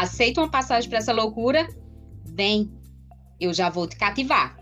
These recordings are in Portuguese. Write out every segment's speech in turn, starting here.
Aceita uma passagem para essa loucura? Vem, eu já vou te cativar.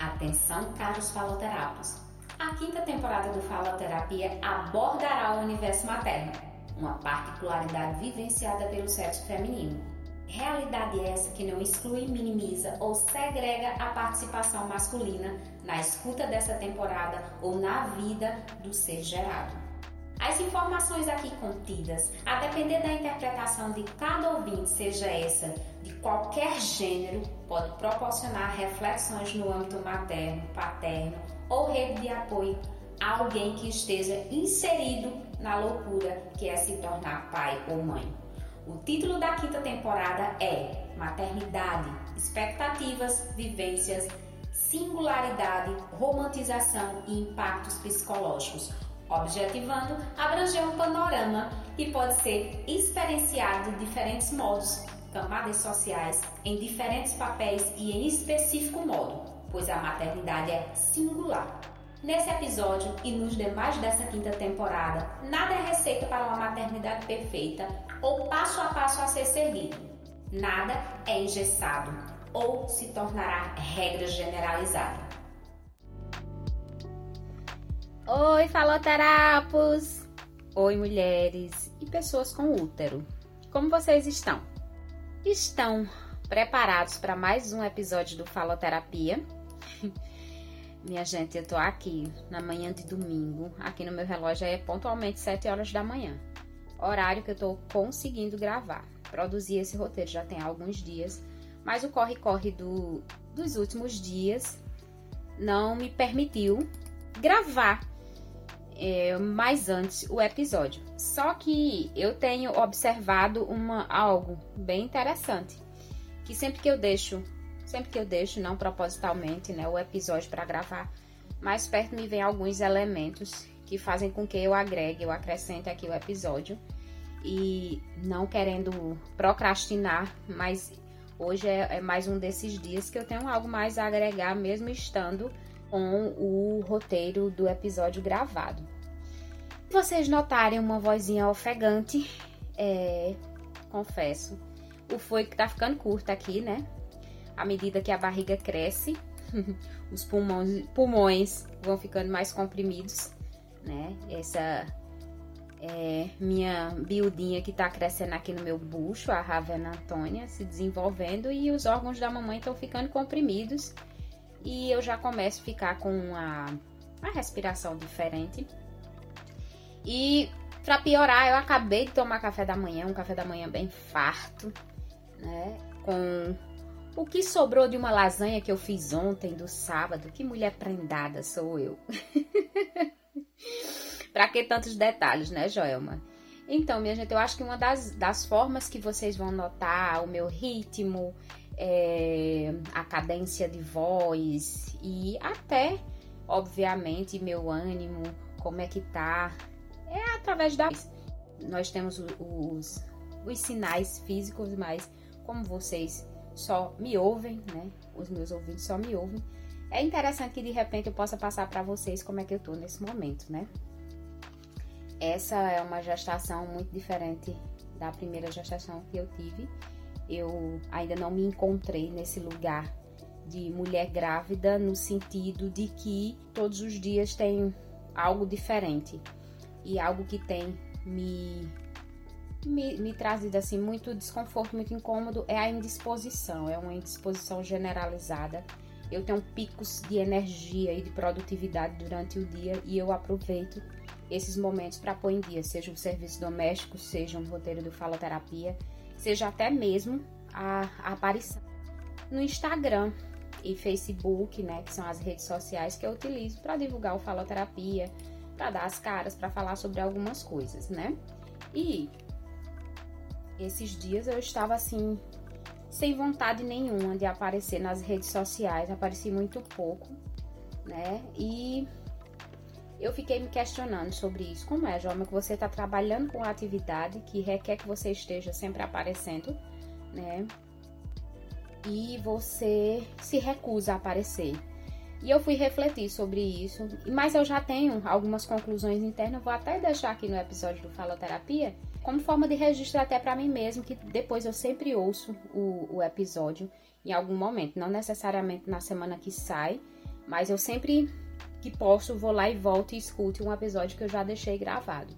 Atenção, caros faloterapos. A quinta temporada do Faloterapia abordará o universo materno, uma particularidade vivenciada pelo sexo feminino Realidade essa que não exclui, minimiza ou segrega a participação masculina na escuta dessa temporada ou na vida do ser gerado. As informações aqui contidas, a depender da interpretação de cada ouvinte, seja essa de qualquer gênero, pode proporcionar reflexões no âmbito materno, paterno ou rede de apoio a alguém que esteja inserido na loucura que é se tornar pai ou mãe. O título da quinta temporada é Maternidade, Expectativas, Vivências, Singularidade, Romantização e Impactos Psicológicos, objetivando abranger um panorama que pode ser experienciado de diferentes modos, camadas sociais, em diferentes papéis e em específico modo, pois a maternidade é singular. Nesse episódio e nos demais dessa quinta temporada, nada é receita para uma maternidade perfeita ou passo a passo a ser seguido. Nada é engessado ou se tornará regra generalizada. Oi, faloterapos! Oi, mulheres e pessoas com útero. Como vocês estão? Estão preparados para mais um episódio do Faloterapia? Minha gente, eu tô aqui na manhã de domingo. Aqui no meu relógio é pontualmente 7 horas da manhã. Horário que eu tô conseguindo gravar. Produzi esse roteiro já tem alguns dias, mas o corre-corre do, dos últimos dias não me permitiu gravar é, mais antes o episódio. Só que eu tenho observado uma, algo bem interessante. Que sempre que eu deixo Sempre que eu deixo, não propositalmente, né, o episódio para gravar, mais perto me vem alguns elementos que fazem com que eu agregue, eu acrescente aqui o episódio. E não querendo procrastinar, mas hoje é, é mais um desses dias que eu tenho algo mais a agregar, mesmo estando com o roteiro do episódio gravado. Vocês notarem uma vozinha ofegante, é, confesso, o foi que tá ficando curto aqui, né? à medida que a barriga cresce, os pulmões, pulmões vão ficando mais comprimidos, né? Essa é minha biudinha que tá crescendo aqui no meu bucho, a Ravena Antônia, se desenvolvendo e os órgãos da mamãe estão ficando comprimidos e eu já começo a ficar com a, a respiração diferente. E para piorar, eu acabei de tomar café da manhã, um café da manhã bem farto, né? Com o que sobrou de uma lasanha que eu fiz ontem, do sábado? Que mulher prendada sou eu. Para que tantos detalhes, né, Joelma? Então, minha gente, eu acho que uma das, das formas que vocês vão notar o meu ritmo, é, a cadência de voz e até, obviamente, meu ânimo, como é que tá, é através da. Nós temos os, os sinais físicos, mas como vocês só me ouvem, né? Os meus ouvintes só me ouvem. É interessante que de repente eu possa passar para vocês como é que eu tô nesse momento, né? Essa é uma gestação muito diferente da primeira gestação que eu tive. Eu ainda não me encontrei nesse lugar de mulher grávida no sentido de que todos os dias tem algo diferente e algo que tem me me, me trazido assim muito desconforto, muito incômodo é a indisposição, é uma indisposição generalizada. Eu tenho picos de energia e de produtividade durante o dia e eu aproveito esses momentos para pôr em dia, seja o serviço doméstico, seja um roteiro do faloterapia, seja até mesmo a, a aparição no Instagram. e Facebook, né, que são as redes sociais que eu utilizo para divulgar o faloterapia, para dar as caras, para falar sobre algumas coisas, né? E esses dias eu estava assim sem vontade nenhuma de aparecer nas redes sociais, apareci muito pouco, né? E eu fiquei me questionando sobre isso. Como é, Joma, que você está trabalhando com atividade que requer que você esteja sempre aparecendo, né? E você se recusa a aparecer. E eu fui refletir sobre isso, mas eu já tenho algumas conclusões internas, vou até deixar aqui no episódio do Faloterapia, como forma de registro até para mim mesmo, que depois eu sempre ouço o, o episódio em algum momento, não necessariamente na semana que sai, mas eu sempre que posso vou lá e volto e escute um episódio que eu já deixei gravado.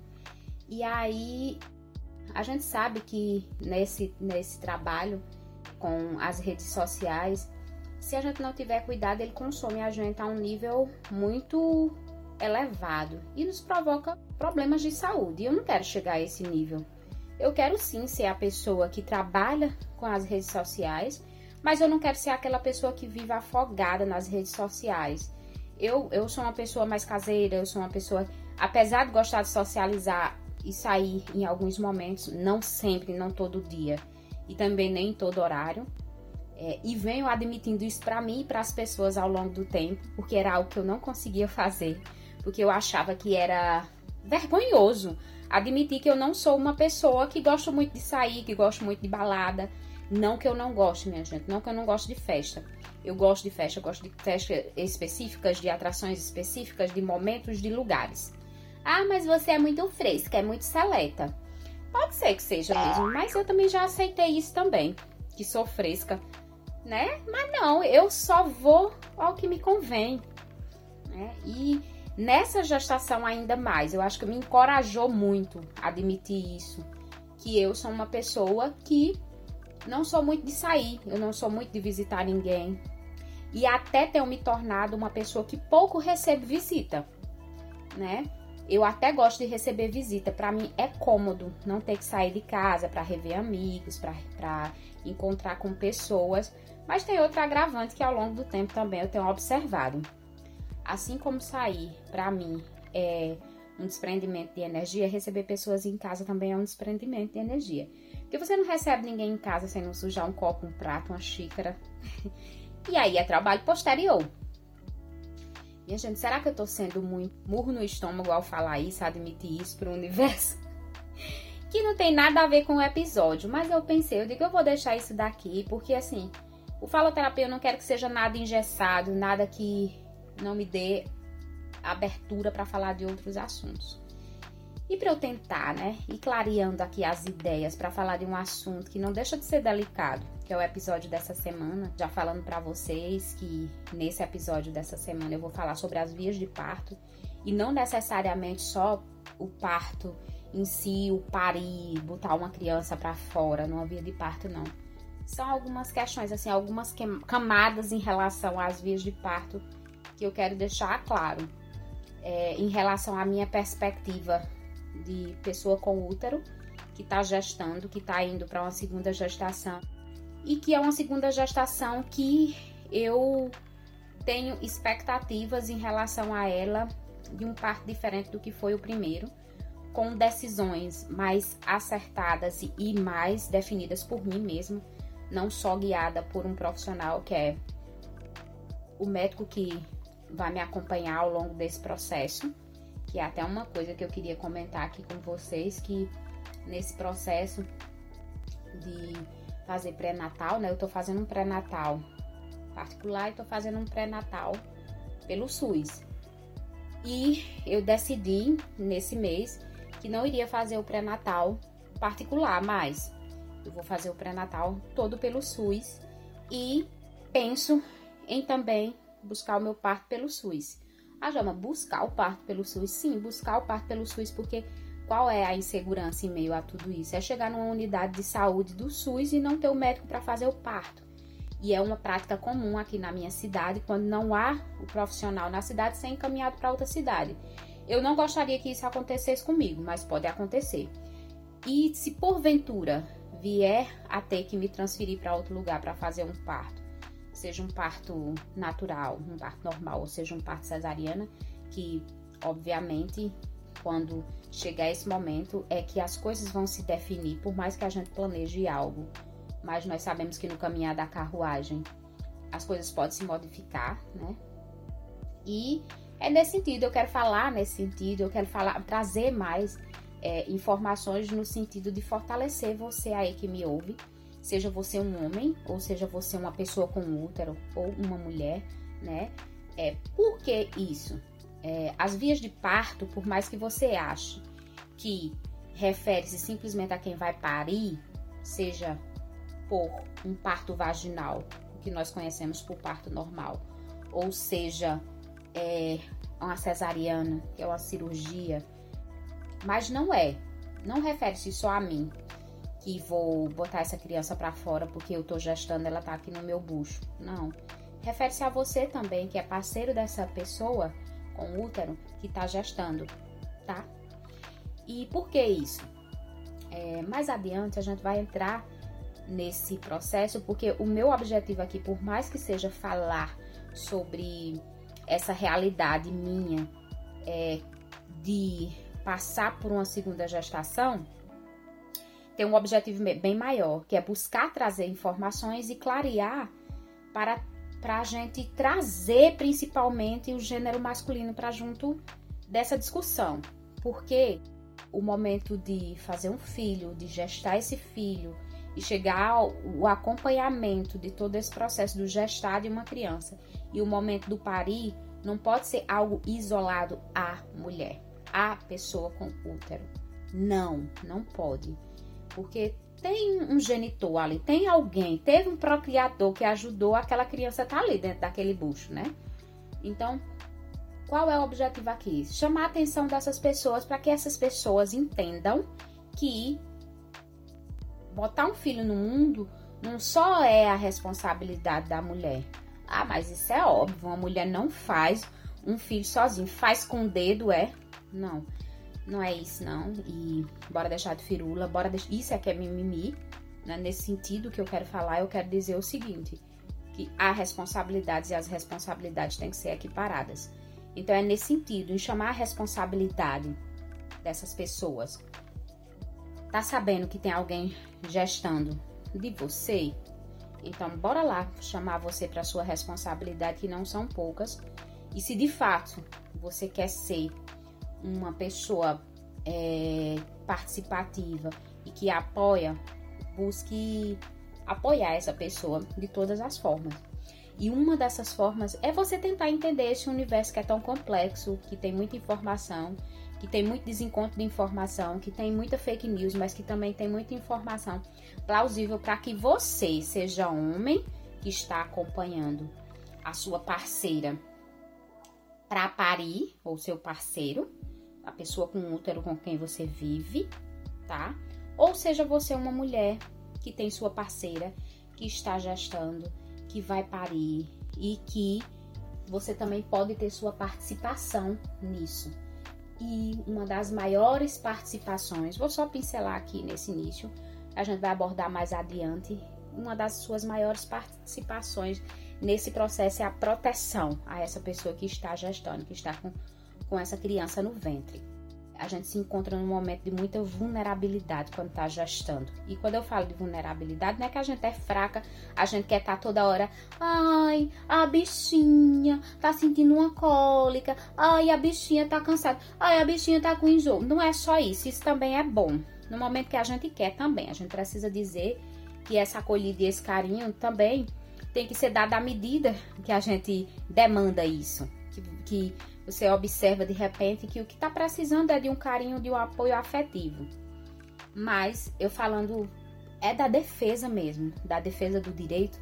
E aí a gente sabe que nesse, nesse trabalho com as redes sociais, se a gente não tiver cuidado, ele consome a gente a um nível muito elevado e nos provoca problemas de saúde. Eu não quero chegar a esse nível. Eu quero sim ser a pessoa que trabalha com as redes sociais, mas eu não quero ser aquela pessoa que vive afogada nas redes sociais. Eu, eu sou uma pessoa mais caseira, eu sou uma pessoa, apesar de gostar de socializar e sair em alguns momentos, não sempre, não todo dia, e também nem em todo horário, é, e venho admitindo isso para mim e para as pessoas ao longo do tempo, porque era algo que eu não conseguia fazer, porque eu achava que era vergonhoso admitir que eu não sou uma pessoa que gosto muito de sair, que gosto muito de balada. Não que eu não goste, minha gente, não que eu não gosto de festa. Eu gosto de festa, eu gosto de festas específicas, de atrações específicas, de momentos, de lugares. Ah, mas você é muito fresca, é muito seleta. Pode ser que seja mesmo, mas eu também já aceitei isso também, que sou fresca né? Mas não, eu só vou ao que me convém, né? E nessa gestação ainda mais, eu acho que me encorajou muito admitir isso, que eu sou uma pessoa que não sou muito de sair, eu não sou muito de visitar ninguém. E até tenho me tornado uma pessoa que pouco recebe visita, né? Eu até gosto de receber visita. Para mim é cômodo não ter que sair de casa para rever amigos, para encontrar com pessoas. Mas tem outro agravante que ao longo do tempo também eu tenho observado. Assim como sair, para mim, é um desprendimento de energia, receber pessoas em casa também é um desprendimento de energia. Porque você não recebe ninguém em casa sem não sujar um copo, um prato, uma xícara. e aí é trabalho posterior. Minha gente, será que eu tô sendo muito murro no estômago ao falar isso, admitir isso pro universo? que não tem nada a ver com o episódio, mas eu pensei, eu digo, eu vou deixar isso daqui, porque assim, o faloterapia eu não quero que seja nada engessado, nada que não me dê abertura para falar de outros assuntos. E para eu tentar, né, ir clareando aqui as ideias para falar de um assunto que não deixa de ser delicado, que é o episódio dessa semana, já falando para vocês que nesse episódio dessa semana eu vou falar sobre as vias de parto e não necessariamente só o parto em si, o parir, botar uma criança para fora numa via de parto não são algumas questões, assim, algumas camadas em relação às vias de parto que eu quero deixar claro. É, em relação à minha perspectiva de pessoa com útero, que está gestando, que está indo para uma segunda gestação, e que é uma segunda gestação que eu tenho expectativas em relação a ela de um parto diferente do que foi o primeiro, com decisões mais acertadas e mais definidas por mim mesma não só guiada por um profissional que é o médico que vai me acompanhar ao longo desse processo, que é até uma coisa que eu queria comentar aqui com vocês, que nesse processo de fazer pré-natal, né? Eu tô fazendo um pré-natal particular e tô fazendo um pré-natal pelo SUS. E eu decidi nesse mês que não iria fazer o pré-natal particular mais, eu vou fazer o pré-natal todo pelo SUS e penso em também buscar o meu parto pelo SUS. Ah, Jana, buscar o parto pelo SUS? Sim, buscar o parto pelo SUS, porque qual é a insegurança em meio a tudo isso? É chegar numa unidade de saúde do SUS e não ter o médico para fazer o parto. E é uma prática comum aqui na minha cidade, quando não há o profissional na cidade, ser encaminhado para outra cidade. Eu não gostaria que isso acontecesse comigo, mas pode acontecer. E se porventura vier a ter que me transferir para outro lugar para fazer um parto, seja um parto natural, um parto normal, ou seja um parto cesariana, que obviamente quando chegar esse momento é que as coisas vão se definir, por mais que a gente planeje algo, mas nós sabemos que no caminhar da carruagem as coisas podem se modificar, né? E é nesse sentido, eu quero falar nesse sentido, eu quero falar, trazer mais é, informações no sentido de fortalecer você aí que me ouve, seja você um homem, ou seja você uma pessoa com útero, ou uma mulher, né? É, por que isso? É, as vias de parto, por mais que você ache que refere-se simplesmente a quem vai parir, seja por um parto vaginal, que nós conhecemos por parto normal, ou seja, é, uma cesariana, que é uma cirurgia, mas não é. Não refere-se só a mim, que vou botar essa criança para fora porque eu tô gestando, ela tá aqui no meu bucho. Não. Refere-se a você também, que é parceiro dessa pessoa com útero que está gestando, tá? E por que isso? É, mais adiante a gente vai entrar nesse processo, porque o meu objetivo aqui, por mais que seja falar sobre essa realidade minha é, de passar por uma segunda gestação, tem um objetivo bem maior, que é buscar trazer informações e clarear para para a gente trazer principalmente o gênero masculino para junto dessa discussão. Porque o momento de fazer um filho, de gestar esse filho e chegar ao o acompanhamento de todo esse processo do gestar de uma criança e o momento do parir não pode ser algo isolado à mulher, à pessoa com útero. Não, não pode. Porque tem um genitor ali, tem alguém, teve um procriador que ajudou aquela criança a estar tá ali dentro daquele bucho, né? Então, qual é o objetivo aqui? Chamar a atenção dessas pessoas para que essas pessoas entendam que botar um filho no mundo não só é a responsabilidade da mulher. Ah, mas isso é óbvio, uma mulher não faz um filho sozinho, faz com o dedo, é? Não. Não é isso, não. E bora deixar de firula, bora deixar. Isso é que é mimimi. Né? Nesse sentido que eu quero falar, eu quero dizer o seguinte: que há responsabilidades e as responsabilidades têm que ser equiparadas. Então é nesse sentido, em chamar a responsabilidade dessas pessoas. Tá sabendo que tem alguém gestando de você? Então bora lá chamar você para sua responsabilidade, que não são poucas. E se de fato você quer ser uma pessoa é, participativa e que apoia, busque apoiar essa pessoa de todas as formas. E uma dessas formas é você tentar entender esse universo que é tão complexo, que tem muita informação, que tem muito desencontro de informação, que tem muita fake news, mas que também tem muita informação plausível para que você, seja homem que está acompanhando a sua parceira para parir, ou seu parceiro, a pessoa com útero com quem você vive, tá? Ou seja você uma mulher que tem sua parceira que está gestando, que vai parir e que você também pode ter sua participação nisso. E uma das maiores participações, vou só pincelar aqui nesse início, a gente vai abordar mais adiante. Uma das suas maiores participações nesse processo é a proteção a essa pessoa que está gestando, que está com com essa criança no ventre. A gente se encontra num momento de muita vulnerabilidade quando está gestando. E quando eu falo de vulnerabilidade, não é que a gente é fraca, a gente quer estar tá toda hora, ai, a bichinha tá sentindo uma cólica, ai, a bichinha tá cansada, ai, a bichinha tá com enjoo. Não é só isso, isso também é bom. No momento que a gente quer também, a gente precisa dizer que essa acolhida e esse carinho também tem que ser dado à medida que a gente demanda isso. Que, que você observa de repente que o que está precisando é de um carinho, de um apoio afetivo. Mas eu falando é da defesa mesmo, da defesa do direito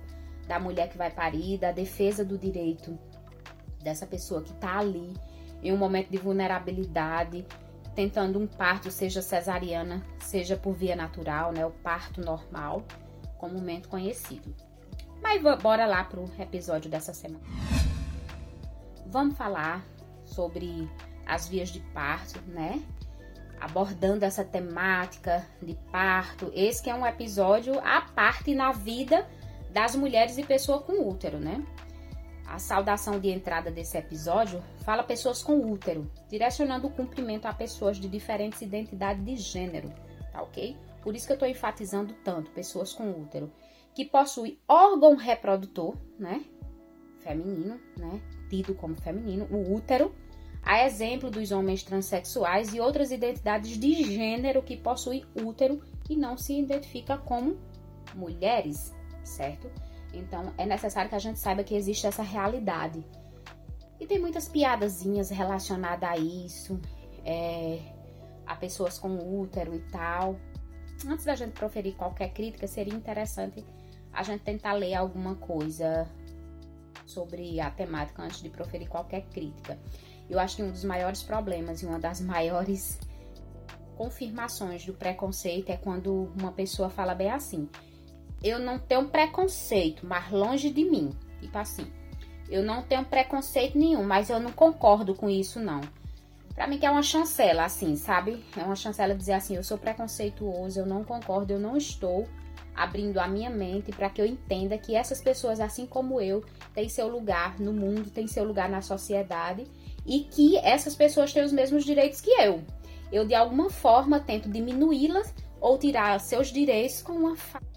da mulher que vai parir, da defesa do direito dessa pessoa que está ali em um momento de vulnerabilidade, tentando um parto, seja cesariana, seja por via natural, né, o parto normal, comumente conhecido. Mas bora lá pro episódio dessa semana. Vamos falar sobre as vias de parto, né? Abordando essa temática de parto. Esse que é um episódio à parte na vida das mulheres e pessoa com útero, né? A saudação de entrada desse episódio fala pessoas com útero, direcionando o cumprimento a pessoas de diferentes identidades de gênero, tá ok? Por isso que eu estou enfatizando tanto pessoas com útero, que possuem órgão reprodutor, né? Feminino, né? Tido como feminino, o útero, a exemplo dos homens transexuais e outras identidades de gênero que possuem útero e não se identifica como mulheres, certo? Então é necessário que a gente saiba que existe essa realidade. E tem muitas piadazinhas relacionadas a isso, é, a pessoas com útero e tal. Antes da gente proferir qualquer crítica, seria interessante a gente tentar ler alguma coisa sobre a temática antes de proferir qualquer crítica. Eu acho que um dos maiores problemas e uma das maiores confirmações do preconceito é quando uma pessoa fala bem assim: eu não tenho preconceito, mas longe de mim. Tipo assim, eu não tenho preconceito nenhum, mas eu não concordo com isso, não. Pra mim que é uma chancela, assim, sabe? É uma chancela dizer assim, eu sou preconceituoso, eu não concordo, eu não estou abrindo a minha mente para que eu entenda que essas pessoas, assim como eu, têm seu lugar no mundo, têm seu lugar na sociedade e que essas pessoas têm os mesmos direitos que eu. Eu, de alguma forma, tento diminuí-las ou tirar seus direitos com uma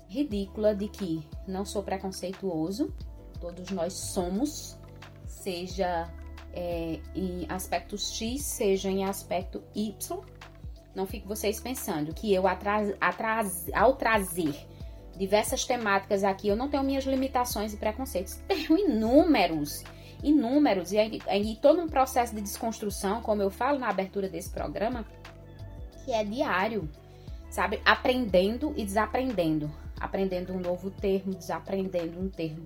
ridícula de que não sou preconceituoso, todos nós somos, seja é, em aspecto X, seja em aspecto Y. Não fique vocês pensando que eu, atras, atras, ao trazer diversas temáticas aqui, eu não tenho minhas limitações e preconceitos. Tenho inúmeros, inúmeros. E, e todo um processo de desconstrução, como eu falo na abertura desse programa, que é diário, sabe? Aprendendo e desaprendendo aprendendo um novo termo, desaprendendo um termo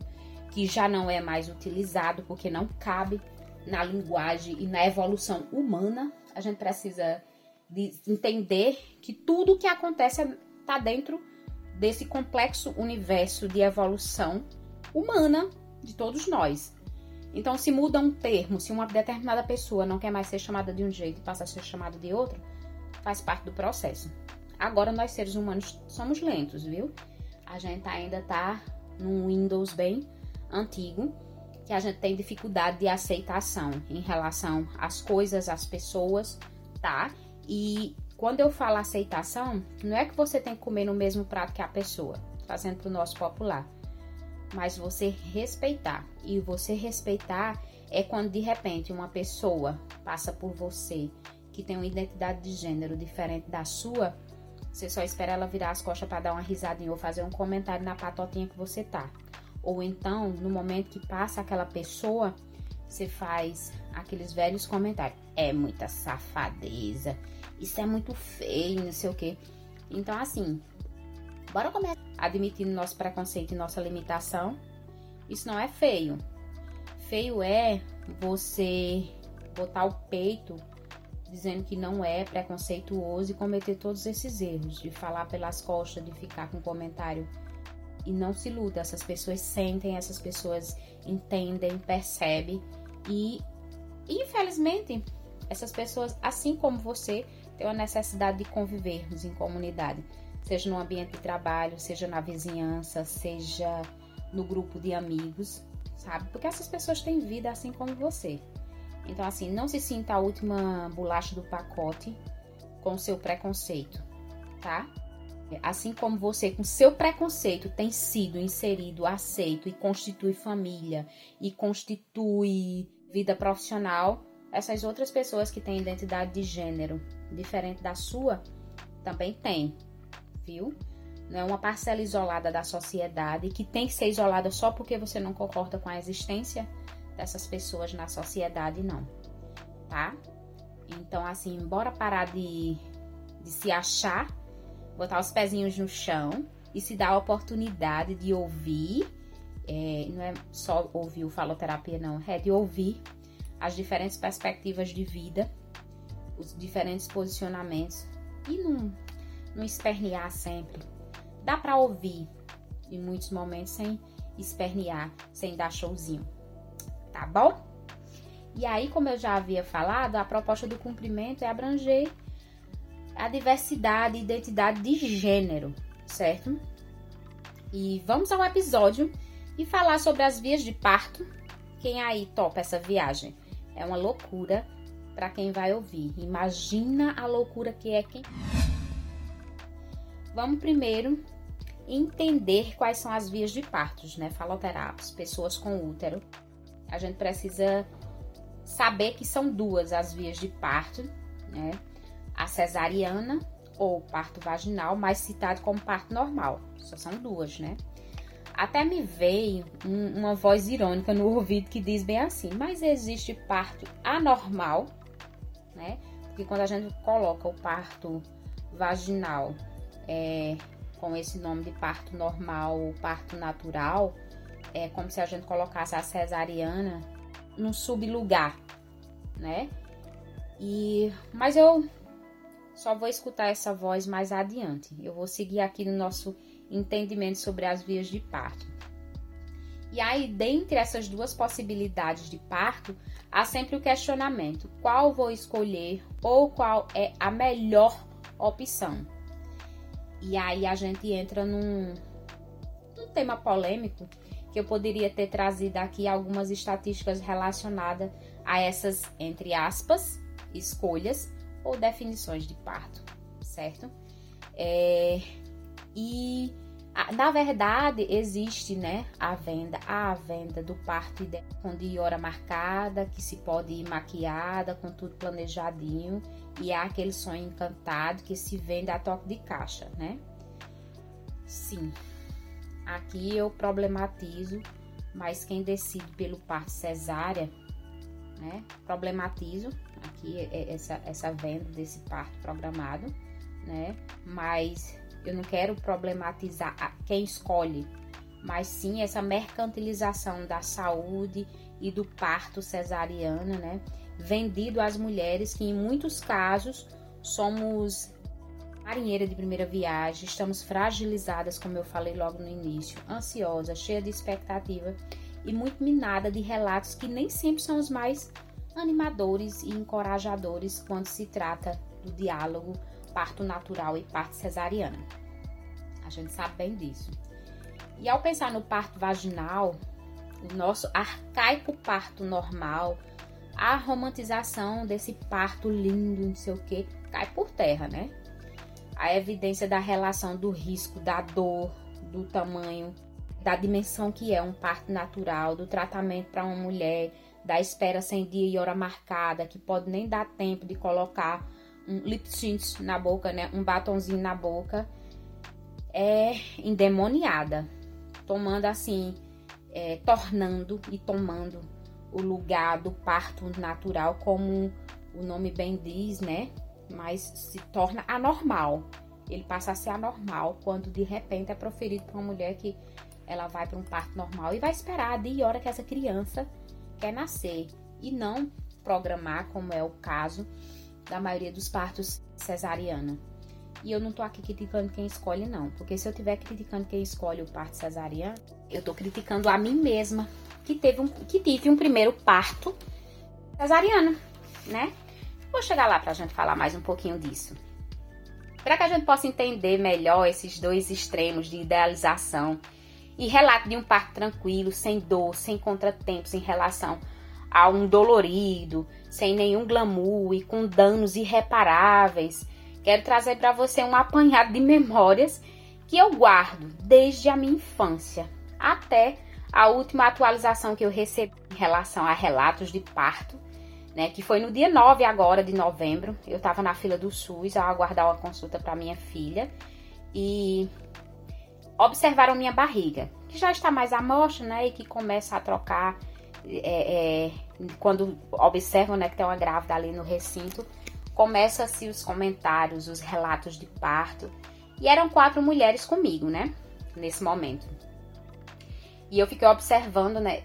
que já não é mais utilizado porque não cabe na linguagem e na evolução humana. A gente precisa de entender que tudo o que acontece está dentro desse complexo universo de evolução humana de todos nós. Então, se muda um termo, se uma determinada pessoa não quer mais ser chamada de um jeito e passa a ser chamada de outro, faz parte do processo. Agora, nós seres humanos somos lentos, viu? a gente ainda tá num Windows bem antigo, que a gente tem dificuldade de aceitação em relação às coisas, às pessoas, tá? E quando eu falo aceitação, não é que você tem que comer no mesmo prato que a pessoa, fazendo pro nosso popular, mas você respeitar. E você respeitar é quando de repente uma pessoa passa por você que tem uma identidade de gênero diferente da sua você só espera ela virar as costas para dar uma risadinha ou fazer um comentário na patotinha que você tá. Ou então, no momento que passa aquela pessoa, você faz aqueles velhos comentários. É muita safadeza. Isso é muito feio, não sei o quê. Então, assim, bora começar admitindo nosso preconceito e nossa limitação. Isso não é feio. Feio é você botar o peito dizendo que não é preconceituoso e cometer todos esses erros, de falar pelas costas, de ficar com comentário. E não se luta, essas pessoas sentem, essas pessoas entendem, percebem e, infelizmente, essas pessoas, assim como você, têm a necessidade de convivermos em comunidade, seja no ambiente de trabalho, seja na vizinhança, seja no grupo de amigos, sabe? Porque essas pessoas têm vida assim como você. Então, assim, não se sinta a última bolacha do pacote com seu preconceito, tá? Assim como você, com seu preconceito, tem sido inserido, aceito e constitui família e constitui vida profissional, essas outras pessoas que têm identidade de gênero diferente da sua também têm, viu? Não é uma parcela isolada da sociedade que tem que ser isolada só porque você não concorda com a existência dessas pessoas na sociedade, não, tá? Então, assim, bora parar de, de se achar, botar os pezinhos no chão e se dar a oportunidade de ouvir. É, não é só ouvir o faloterapia, não, é de ouvir as diferentes perspectivas de vida, os diferentes posicionamentos e não, não espernear sempre. Dá para ouvir em muitos momentos sem espernear, sem dar showzinho tá bom? E aí, como eu já havia falado, a proposta do cumprimento é abranger a diversidade e identidade de gênero, certo? E vamos ao episódio e falar sobre as vias de parto. Quem aí topa essa viagem? É uma loucura para quem vai ouvir. Imagina a loucura que é quem. Vamos primeiro entender quais são as vias de partos, né? Faloterapos, pessoas com útero. A gente precisa saber que são duas as vias de parto, né? A cesariana ou parto vaginal, mais citado como parto normal. Só são duas, né? Até me veio um, uma voz irônica no ouvido que diz bem assim: mas existe parto anormal, né? Porque quando a gente coloca o parto vaginal é, com esse nome de parto normal parto natural, é como se a gente colocasse a cesariana num sublugar, né? E mas eu só vou escutar essa voz mais adiante. Eu vou seguir aqui no nosso entendimento sobre as vias de parto. E aí, dentre essas duas possibilidades de parto, há sempre o questionamento: qual vou escolher ou qual é a melhor opção? E aí a gente entra num, num tema polêmico que eu poderia ter trazido aqui algumas estatísticas relacionadas a essas, entre aspas, escolhas ou definições de parto, certo? É, e na verdade existe, né, a venda, a venda do parto com de hora marcada, que se pode ir maquiada, com tudo planejadinho, e há aquele sonho encantado que se vende a toque de caixa, né? Sim, aqui eu problematizo, mas quem decide pelo parto cesárea, né? Problematizo aqui é, essa, essa venda desse parto programado, né? Mas eu não quero problematizar quem escolhe, mas sim essa mercantilização da saúde e do parto cesariana, né? Vendido às mulheres que em muitos casos somos marinheira de primeira viagem, estamos fragilizadas, como eu falei logo no início, ansiosa, cheia de expectativa e muito minada de relatos que nem sempre são os mais animadores e encorajadores quando se trata do diálogo parto natural e parto cesariana. A gente sabe bem disso. E ao pensar no parto vaginal, o nosso arcaico parto normal, a romantização desse parto lindo, não sei o que, cai por terra, né? A evidência da relação do risco, da dor, do tamanho, da dimensão que é um parto natural, do tratamento para uma mulher, da espera sem dia e hora marcada, que pode nem dar tempo de colocar um lip tint na boca, né? Um batonzinho na boca, é endemoniada, tomando assim, é, tornando e tomando o lugar do parto natural, como o nome bem diz, né? Mas se torna anormal. Ele passa a ser anormal quando de repente é proferido para uma mulher que ela vai para um parto normal e vai esperar a dia e hora que essa criança quer nascer e não programar, como é o caso da maioria dos partos cesariana. E eu não tô aqui criticando quem escolhe, não. Porque se eu tiver criticando quem escolhe o parto cesariano, eu tô criticando a mim mesma, que teve um, que tive um primeiro parto cesariano, né? Vou chegar lá pra gente falar mais um pouquinho disso. Para que a gente possa entender melhor esses dois extremos de idealização e relato de um parto tranquilo, sem dor, sem contratempos em relação a um dolorido, sem nenhum glamour e com danos irreparáveis. Quero trazer para você um apanhado de memórias que eu guardo desde a minha infância até a última atualização que eu recebi em relação a relatos de parto, né, que foi no dia 9 agora de novembro. Eu estava na fila do SUS a aguardar uma consulta para minha filha e observaram minha barriga, que já está mais amostra, né, e que começa a trocar é, é, quando observam né, que tem uma grávida ali no recinto, começa-se os comentários, os relatos de parto. E eram quatro mulheres comigo, né? Nesse momento. E eu fiquei observando, né?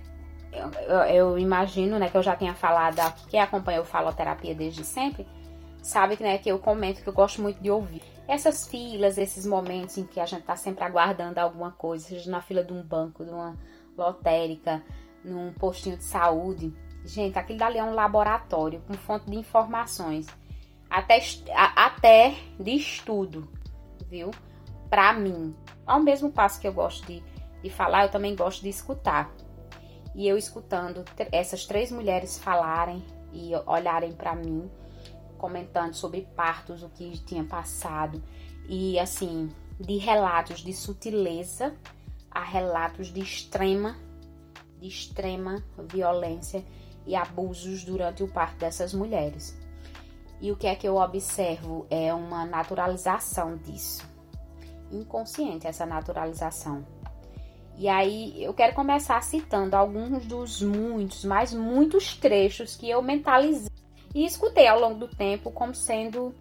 Eu, eu, imagino, né, que eu já tenha falado quem acompanhou faloterapia desde sempre, sabe né, que eu comento que eu gosto muito de ouvir. Essas filas, esses momentos em que a gente tá sempre aguardando alguma coisa, seja na fila de um banco, de uma lotérica, num postinho de saúde. Gente, aquilo dali é um laboratório com fonte de informações, até, até de estudo, viu? Para mim. Ao mesmo passo que eu gosto de, de falar, eu também gosto de escutar. E eu escutando essas três mulheres falarem e olharem para mim, comentando sobre partos, o que tinha passado, e assim, de relatos de sutileza a relatos de extrema, de extrema violência e abusos durante o parto dessas mulheres. E o que é que eu observo é uma naturalização disso. Inconsciente essa naturalização. E aí eu quero começar citando alguns dos muitos, mas muitos trechos que eu mentalizei e escutei ao longo do tempo como sendo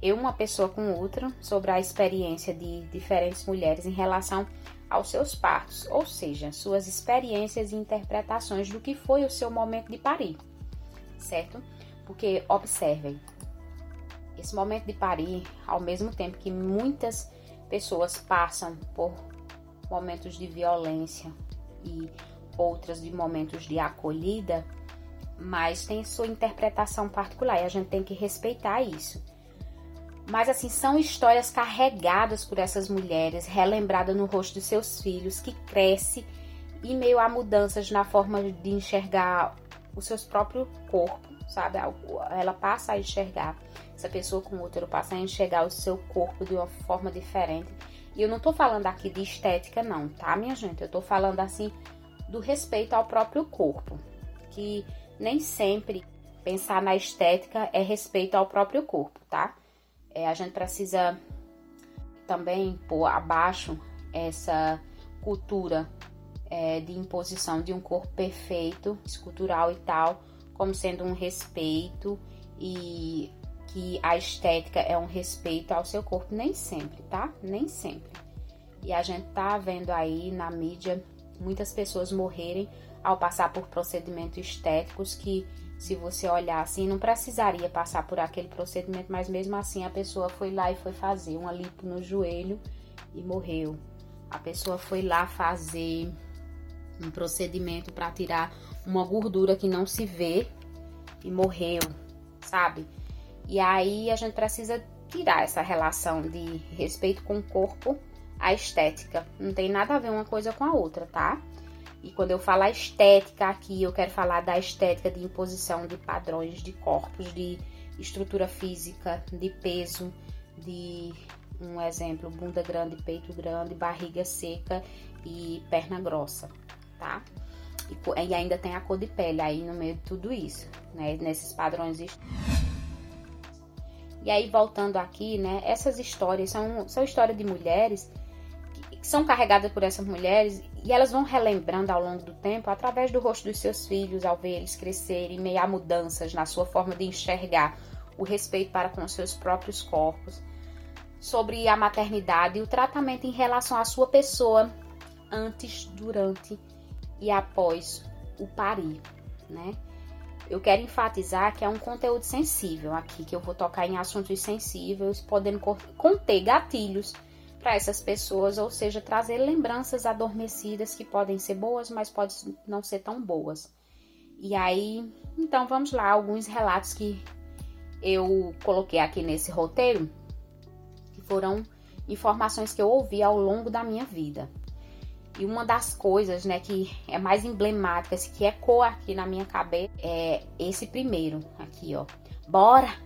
eu uma pessoa com outra sobre a experiência de diferentes mulheres em relação aos seus partos, ou seja, suas experiências e interpretações do que foi o seu momento de parir, certo? Porque observem, esse momento de parir, ao mesmo tempo que muitas pessoas passam por momentos de violência e outras de momentos de acolhida, mas tem sua interpretação particular e a gente tem que respeitar isso. Mas assim, são histórias carregadas por essas mulheres, relembradas no rosto de seus filhos, que cresce em meio a mudanças na forma de enxergar o seu próprio corpo, sabe? Ela passa a enxergar, essa pessoa com útero passa a enxergar o seu corpo de uma forma diferente. E eu não tô falando aqui de estética, não, tá, minha gente? Eu tô falando assim do respeito ao próprio corpo, que nem sempre pensar na estética é respeito ao próprio corpo, tá? É, a gente precisa também pôr abaixo essa cultura é, de imposição de um corpo perfeito, escultural e tal, como sendo um respeito e que a estética é um respeito ao seu corpo, nem sempre, tá? Nem sempre. E a gente tá vendo aí na mídia muitas pessoas morrerem ao passar por procedimentos estéticos que se você olhar assim, não precisaria passar por aquele procedimento, mas mesmo assim a pessoa foi lá e foi fazer uma lipo no joelho e morreu. A pessoa foi lá fazer um procedimento para tirar uma gordura que não se vê e morreu, sabe? E aí a gente precisa tirar essa relação de respeito com o corpo, a estética. Não tem nada a ver uma coisa com a outra, tá? E quando eu falar estética aqui, eu quero falar da estética de imposição de padrões de corpos, de estrutura física, de peso, de um exemplo, bunda grande, peito grande, barriga seca e perna grossa, tá? E, e ainda tem a cor de pele aí no meio de tudo isso, né? Nesses padrões. E aí, voltando aqui, né? Essas histórias são, são histórias de mulheres são carregadas por essas mulheres e elas vão relembrando ao longo do tempo, através do rosto dos seus filhos, ao ver eles crescerem, meio a mudanças na sua forma de enxergar o respeito para com seus próprios corpos, sobre a maternidade e o tratamento em relação à sua pessoa antes, durante e após o parir, né? Eu quero enfatizar que é um conteúdo sensível aqui, que eu vou tocar em assuntos sensíveis, podendo conter gatilhos para essas pessoas, ou seja, trazer lembranças adormecidas que podem ser boas, mas podem não ser tão boas. E aí, então vamos lá, alguns relatos que eu coloquei aqui nesse roteiro, que foram informações que eu ouvi ao longo da minha vida. E uma das coisas, né, que é mais emblemática, que ecoa aqui na minha cabeça, é esse primeiro aqui, ó. Bora!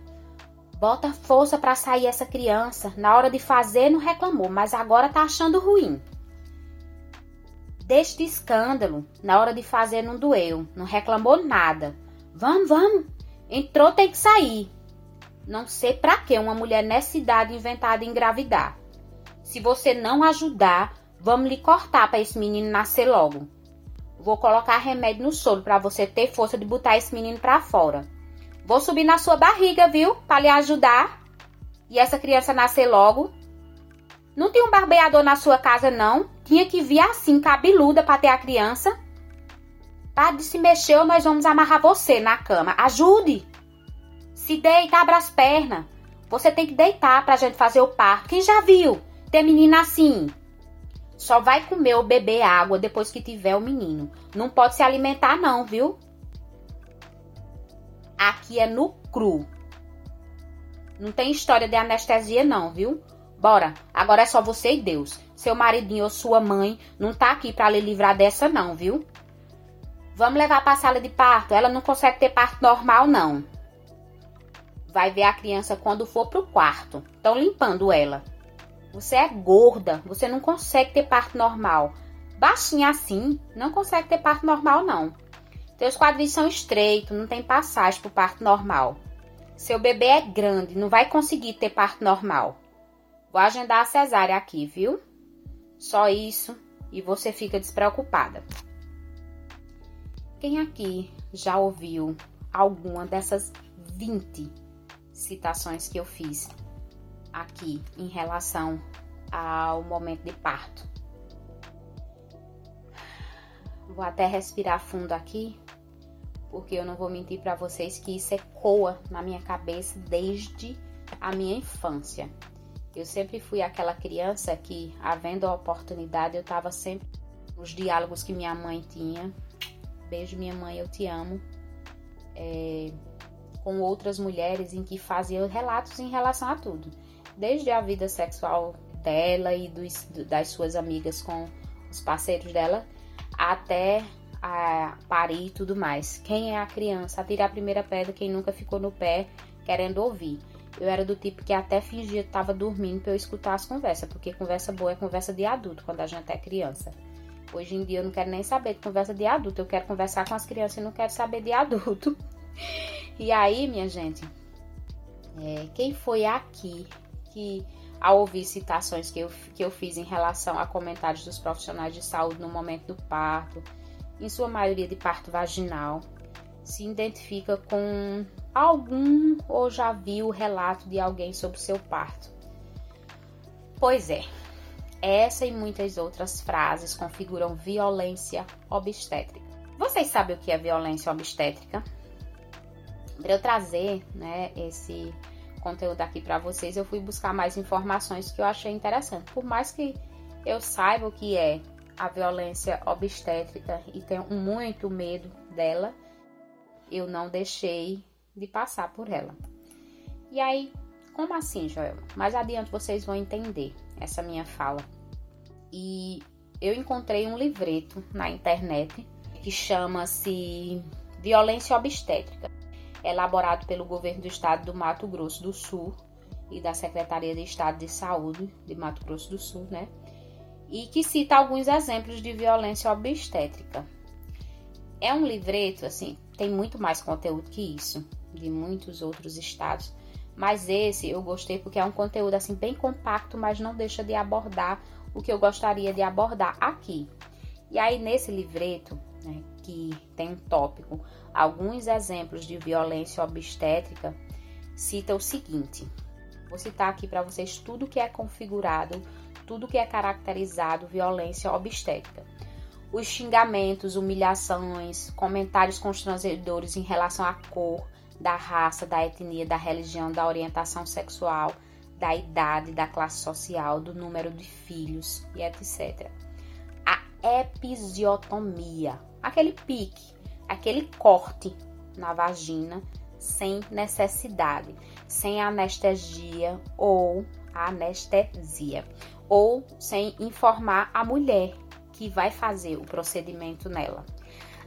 Bota força para sair essa criança. Na hora de fazer não reclamou, mas agora tá achando ruim. Deste escândalo, na hora de fazer não doeu, não reclamou nada. Vamos, vamos. Entrou tem que sair. Não sei para que uma mulher nessa idade inventada engravidar. Se você não ajudar, vamos lhe cortar para esse menino nascer logo. Vou colocar remédio no soro para você ter força de botar esse menino para fora. Vou subir na sua barriga, viu? Para lhe ajudar. E essa criança nascer logo. Não tem um barbeador na sua casa, não? Tinha que vir assim, cabeluda, para ter a criança. Pare de se mexer ou nós vamos amarrar você na cama. Ajude! Se deita, abra as pernas. Você tem que deitar pra gente fazer o parto. Quem já viu ter menina assim? Só vai comer ou beber água depois que tiver o menino. Não pode se alimentar, não, viu? Aqui é no cru. Não tem história de anestesia não, viu? Bora, agora é só você e Deus. Seu maridinho ou sua mãe não tá aqui para lhe livrar dessa não, viu? Vamos levar para a sala de parto. Ela não consegue ter parto normal não. Vai ver a criança quando for pro quarto. Estão limpando ela. Você é gorda, você não consegue ter parto normal. Baixinha assim, não consegue ter parto normal não. Teus quadris são estreitos, não tem passagem pro parto normal. Seu bebê é grande, não vai conseguir ter parto normal. Vou agendar a cesárea aqui, viu? Só isso e você fica despreocupada. Quem aqui já ouviu alguma dessas 20 citações que eu fiz aqui em relação ao momento de parto? Vou até respirar fundo aqui, porque eu não vou mentir para vocês que isso ecoa na minha cabeça desde a minha infância. Eu sempre fui aquela criança que, havendo a oportunidade, eu estava sempre nos diálogos que minha mãe tinha. Beijo, minha mãe, eu te amo. É, com outras mulheres em que faziam relatos em relação a tudo, desde a vida sexual dela e dos, das suas amigas com os parceiros dela, até a parir e tudo mais. Quem é a criança? Atira a primeira pedra, quem nunca ficou no pé querendo ouvir. Eu era do tipo que até fingia que estava dormindo para eu escutar as conversas, porque conversa boa é conversa de adulto quando a gente é criança. Hoje em dia eu não quero nem saber de conversa de adulto, eu quero conversar com as crianças e não quero saber de adulto. E aí, minha gente, é, quem foi aqui que, ao ouvir citações que eu, que eu fiz em relação a comentários dos profissionais de saúde no momento do parto, em sua maioria de parto vaginal, se identifica com algum ou já viu o relato de alguém sobre seu parto. Pois é, essa e muitas outras frases configuram violência obstétrica. Vocês sabem o que é violência obstétrica? Para eu trazer né, esse conteúdo aqui para vocês, eu fui buscar mais informações que eu achei interessante. Por mais que eu saiba o que é a violência obstétrica e tenho muito medo dela, eu não deixei de passar por ela. E aí, como assim, Joel? Mais adiante vocês vão entender essa minha fala. E eu encontrei um livreto na internet que chama-se Violência Obstétrica, elaborado pelo governo do estado do Mato Grosso do Sul e da Secretaria de Estado de Saúde de Mato Grosso do Sul, né? E que cita alguns exemplos de violência obstétrica. É um livreto, assim, tem muito mais conteúdo que isso de muitos outros estados. Mas esse eu gostei porque é um conteúdo assim bem compacto, mas não deixa de abordar o que eu gostaria de abordar aqui. E aí nesse livreto, né, que tem um tópico, alguns exemplos de violência obstétrica, cita o seguinte: vou citar aqui para vocês tudo que é configurado, tudo que é caracterizado violência obstétrica. Os xingamentos, humilhações, comentários constrangedores em relação à cor, da raça, da etnia, da religião, da orientação sexual, da idade, da classe social, do número de filhos e etc. A episiotomia, aquele pique, aquele corte na vagina sem necessidade, sem anestesia ou anestesia, ou sem informar a mulher que vai fazer o procedimento nela.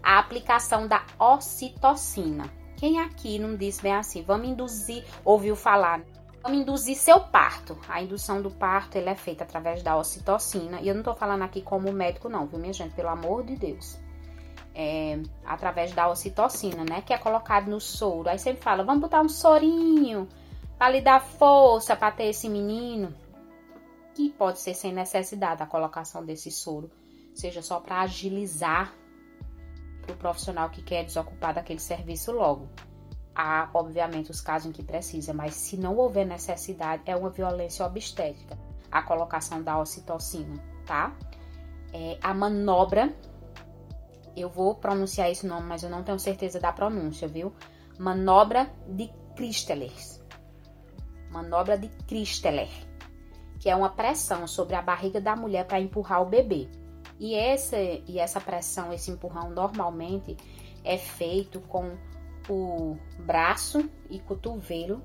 A aplicação da ocitocina, quem aqui não disse bem assim, vamos induzir, ouviu falar, vamos induzir seu parto. A indução do parto ele é feita através da ocitocina. E eu não tô falando aqui como médico, não, viu, minha gente? Pelo amor de Deus. É, através da ocitocina, né? Que é colocado no soro. Aí sempre fala, vamos botar um sorinho para lhe dar força para ter esse menino. Que pode ser sem necessidade a colocação desse soro, seja só para agilizar para o profissional que quer desocupar daquele serviço logo. Há, obviamente, os casos em que precisa, mas se não houver necessidade, é uma violência obstétrica a colocação da ocitocina, tá? É, a manobra, eu vou pronunciar esse nome, mas eu não tenho certeza da pronúncia, viu? Manobra de Christeler. Manobra de Christeler, que é uma pressão sobre a barriga da mulher para empurrar o bebê. E essa, e essa pressão, esse empurrão, normalmente é feito com o braço e cotovelo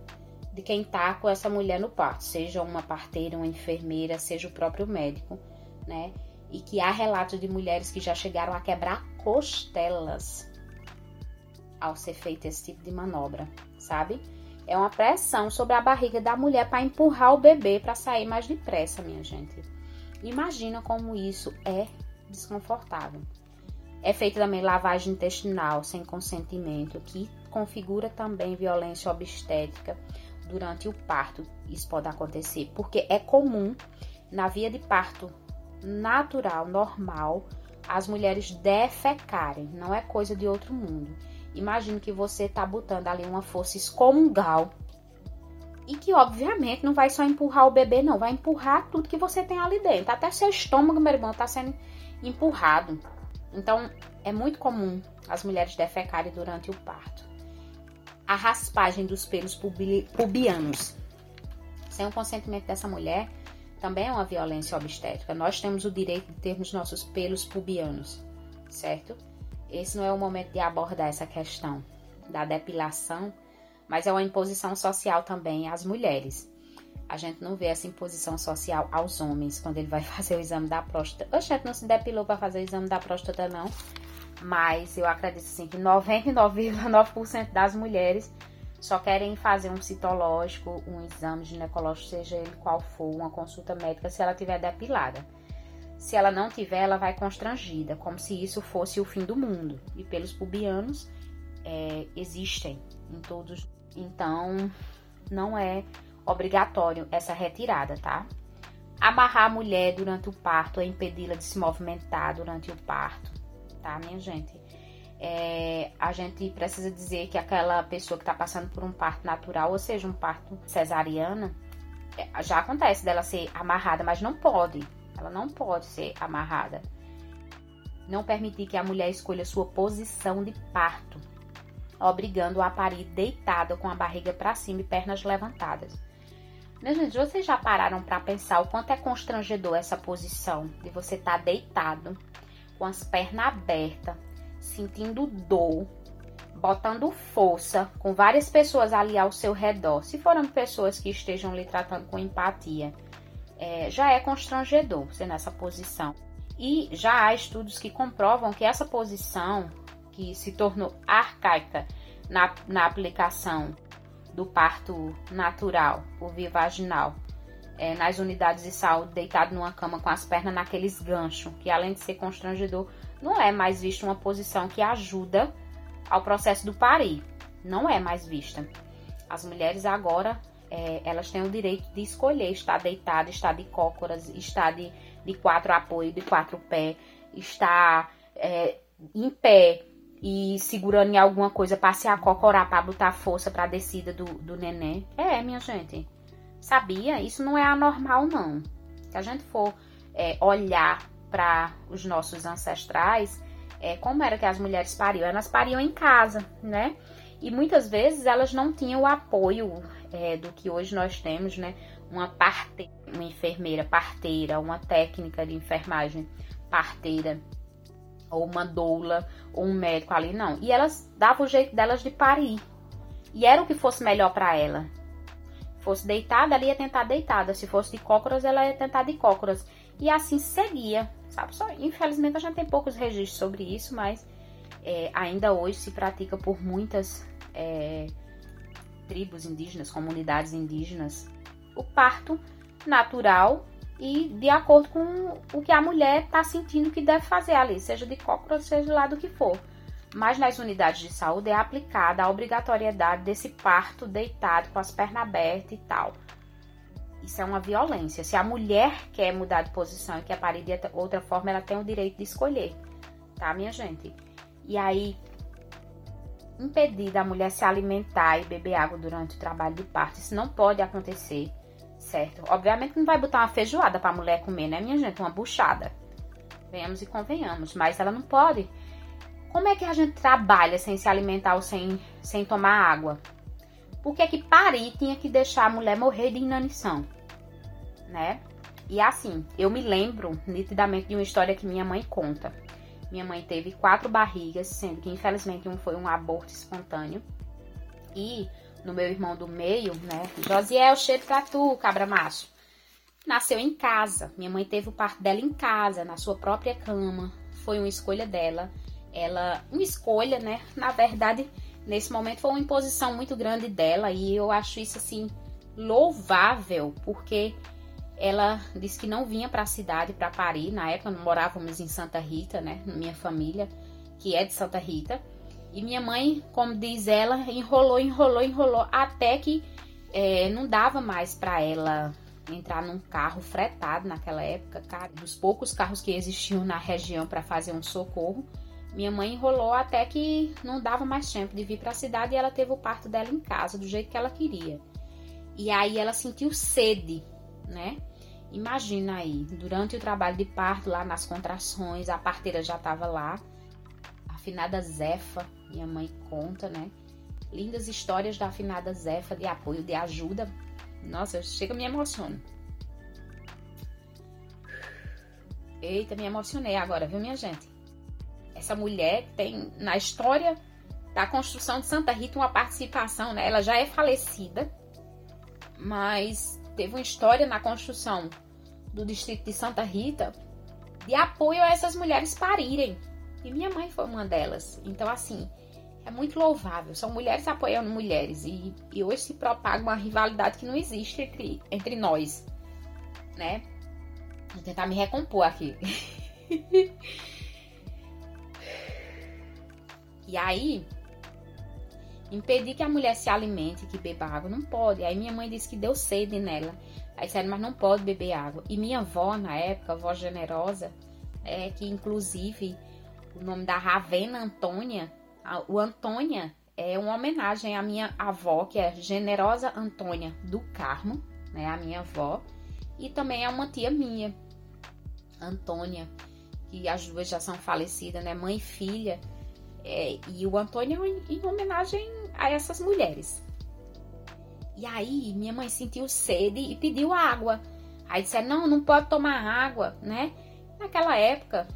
de quem tá com essa mulher no parto, seja uma parteira, uma enfermeira, seja o próprio médico, né? E que há relatos de mulheres que já chegaram a quebrar costelas ao ser feito esse tipo de manobra, sabe? É uma pressão sobre a barriga da mulher para empurrar o bebê para sair mais depressa, minha gente. Imagina como isso é desconfortável. É feita também lavagem intestinal sem consentimento, que configura também violência obstétrica durante o parto. Isso pode acontecer porque é comum na via de parto natural, normal, as mulheres defecarem, não é coisa de outro mundo. Imagine que você está botando ali uma força excomungal e que obviamente não vai só empurrar o bebê, não, vai empurrar tudo que você tem ali dentro. Até seu estômago, meu irmão, está sendo empurrado. Então, é muito comum as mulheres defecarem durante o parto. A raspagem dos pelos pubianos. Sem o consentimento dessa mulher, também é uma violência obstétrica. Nós temos o direito de termos nossos pelos pubianos, certo? Esse não é o momento de abordar essa questão da depilação, mas é uma imposição social também às mulheres. A gente não vê essa imposição social aos homens quando ele vai fazer o exame da próstata. A gente não se depilou para fazer o exame da próstata, não. Mas eu acredito sim que 99,9% das mulheres só querem fazer um citológico, um exame ginecológico, seja ele qual for, uma consulta médica, se ela tiver depilada. Se ela não tiver, ela vai constrangida, como se isso fosse o fim do mundo. E pelos pubianos é, existem em todos. Então, não é obrigatório essa retirada, tá? Amarrar a mulher durante o parto é impedi-la de se movimentar durante o parto, tá, minha gente? É, a gente precisa dizer que aquela pessoa que está passando por um parto natural, ou seja, um parto cesariana, é, já acontece dela ser amarrada, mas não pode. Ela não pode ser amarrada. Não permitir que a mulher escolha sua posição de parto, obrigando-a a parir deitada com a barriga para cima e pernas levantadas. Mas, gente, vocês já pararam para pensar o quanto é constrangedor essa posição de você estar tá deitado, com as pernas abertas, sentindo dor, botando força, com várias pessoas ali ao seu redor. Se forem pessoas que estejam lhe tratando com empatia, é, já é constrangedor você nessa posição. E já há estudos que comprovam que essa posição, que se tornou arcaica na, na aplicação do parto natural, por via vaginal, é, nas unidades de saúde, deitado numa cama com as pernas naqueles ganchos, que além de ser constrangedor, não é mais vista uma posição que ajuda ao processo do parir. Não é mais vista. As mulheres agora, é, elas têm o direito de escolher estar deitada, estar de cócoras, estar de, de quatro apoio, de quatro pés, estar é, em pé, e segurando em alguma coisa para se acocorar, para botar força para a descida do, do neném. É, minha gente. Sabia? Isso não é anormal, não. Se a gente for é, olhar para os nossos ancestrais, é, como era que as mulheres pariam? Elas pariam em casa, né? E muitas vezes elas não tinham o apoio é, do que hoje nós temos, né? Uma parteira, uma enfermeira parteira, uma técnica de enfermagem parteira ou uma doula, ou um médico ali, não. E elas davam o jeito delas de parir. E era o que fosse melhor para ela. Fosse deitada, ela ia tentar deitada. Se fosse de cócoras, ela ia tentar de cócoras. E assim seguia, sabe? Só, infelizmente a gente tem poucos registros sobre isso, mas é, ainda hoje se pratica por muitas é, tribos indígenas, comunidades indígenas, o parto natural e de acordo com o que a mulher está sentindo que deve fazer ali, seja de cócoras, seja lá do que for. Mas nas unidades de saúde é aplicada a obrigatoriedade desse parto deitado com as pernas abertas e tal. Isso é uma violência. Se a mulher quer mudar de posição e quer parir de outra forma, ela tem o direito de escolher, tá, minha gente? E aí, impedir da mulher se alimentar e beber água durante o trabalho de parto, isso não pode acontecer certo? Obviamente não vai botar uma feijoada pra mulher comer, né, minha gente? Uma buchada. Venhamos e convenhamos. Mas ela não pode. Como é que a gente trabalha sem se alimentar ou sem, sem tomar água? Por que que parir tinha que deixar a mulher morrer de inanição? Né? E assim, eu me lembro nitidamente de uma história que minha mãe conta. Minha mãe teve quatro barrigas, sendo que infelizmente um foi um aborto espontâneo. E no meu irmão do meio, né? Josiel, cheiro pra tu, cabra macho. nasceu em casa. Minha mãe teve o parto dela em casa, na sua própria cama. Foi uma escolha dela. Ela, uma escolha, né? Na verdade, nesse momento foi uma imposição muito grande dela e eu acho isso assim louvável, porque ela disse que não vinha para a cidade para parir. Na época morávamos em Santa Rita, né? Minha família, que é de Santa Rita. E minha mãe, como diz ela, enrolou, enrolou, enrolou até que é, não dava mais para ela entrar num carro fretado naquela época, cara, dos poucos carros que existiam na região para fazer um socorro. Minha mãe enrolou até que não dava mais tempo de vir para a cidade e ela teve o parto dela em casa, do jeito que ela queria. E aí ela sentiu sede, né? Imagina aí, durante o trabalho de parto, lá nas contrações, a parteira já estava lá. A afinada Zefa, minha mãe conta, né? Lindas histórias da afinada Zefa de apoio, de ajuda. Nossa, chega me emociona. Eita, me emocionei agora, viu, minha gente? Essa mulher tem na história da construção de Santa Rita uma participação, né? Ela já é falecida, mas teve uma história na construção do distrito de Santa Rita de apoio a essas mulheres parirem. E minha mãe foi uma delas. Então, assim, é muito louvável. São mulheres apoiando mulheres. E, e hoje se propaga uma rivalidade que não existe entre, entre nós. Né? Vou tentar me recompor aqui. e aí, Impedir que a mulher se alimente, que beba água, não pode. Aí minha mãe disse que deu sede nela. Aí disseram, mas não pode beber água. E minha avó, na época, avó generosa, é que inclusive o nome da Ravena Antônia, o Antônia é uma homenagem à minha avó, que é Generosa Antônia do Carmo, né, a minha avó, e também é uma tia minha, Antônia, que as duas já são falecidas, né, mãe e filha. É, e o Antônio em, em homenagem a essas mulheres. E aí minha mãe sentiu sede e pediu água. Aí disseram, não, não pode tomar água, né? Naquela época,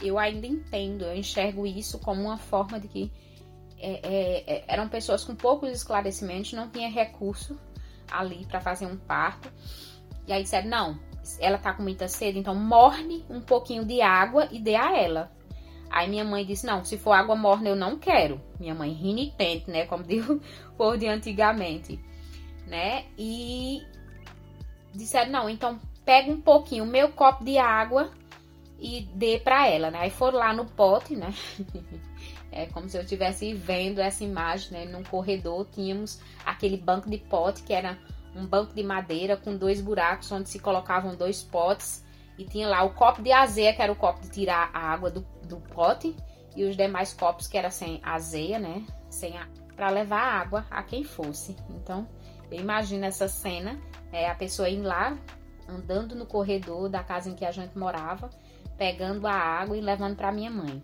eu ainda entendo, eu enxergo isso como uma forma de que é, é, é eram pessoas com poucos esclarecimentos, não tinha recurso ali para fazer um parto. E aí disseram, não, ela tá com muita sede, então morne um pouquinho de água e dê a ela. Aí minha mãe disse: Não, se for água morna eu não quero. Minha mãe rinitente, né? Como diz o povo de antigamente, né? E disseram: Não, então pega um pouquinho, meu copo de água e dê para ela, né? Aí foram lá no pote, né? É como se eu estivesse vendo essa imagem, né? Num corredor tínhamos aquele banco de pote que era um banco de madeira com dois buracos onde se colocavam dois potes e tinha lá o copo de azeia, que era o copo de tirar a água do do pote e os demais copos que era sem azeia, né? Sem a... para levar água a quem fosse. Então, eu imagino essa cena, é a pessoa indo lá andando no corredor da casa em que a gente morava, pegando a água e levando para minha mãe.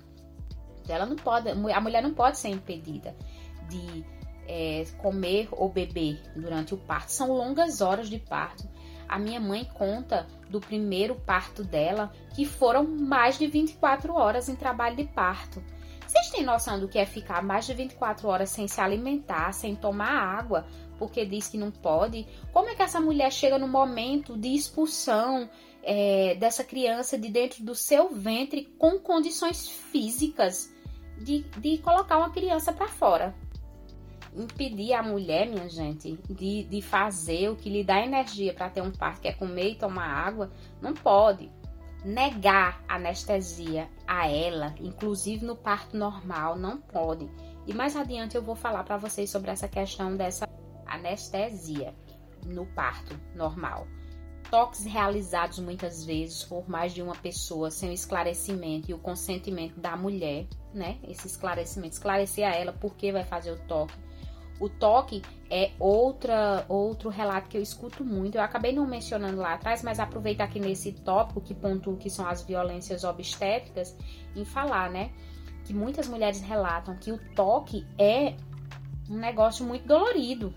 Ela não pode, a mulher não pode ser impedida de é, comer ou beber durante o parto. São longas horas de parto. A minha mãe conta do primeiro parto dela que foram mais de 24 horas em trabalho de parto. Vocês têm noção do que é ficar mais de 24 horas sem se alimentar, sem tomar água, porque diz que não pode? Como é que essa mulher chega no momento de expulsão é, dessa criança de dentro do seu ventre com condições físicas de, de colocar uma criança para fora? Impedir a mulher, minha gente, de, de fazer o que lhe dá energia para ter um parto, que é comer e tomar água, não pode. Negar anestesia a ela, inclusive no parto normal, não pode. E mais adiante eu vou falar para vocês sobre essa questão dessa anestesia no parto normal. Toques realizados muitas vezes por mais de uma pessoa sem o esclarecimento e o consentimento da mulher, né? Esse esclarecimento, esclarecer a ela por que vai fazer o toque, o toque é outra outro relato que eu escuto muito. Eu acabei não mencionando lá atrás, mas aproveito aqui nesse tópico que pontuo que são as violências obstétricas em falar, né? Que muitas mulheres relatam que o toque é um negócio muito dolorido.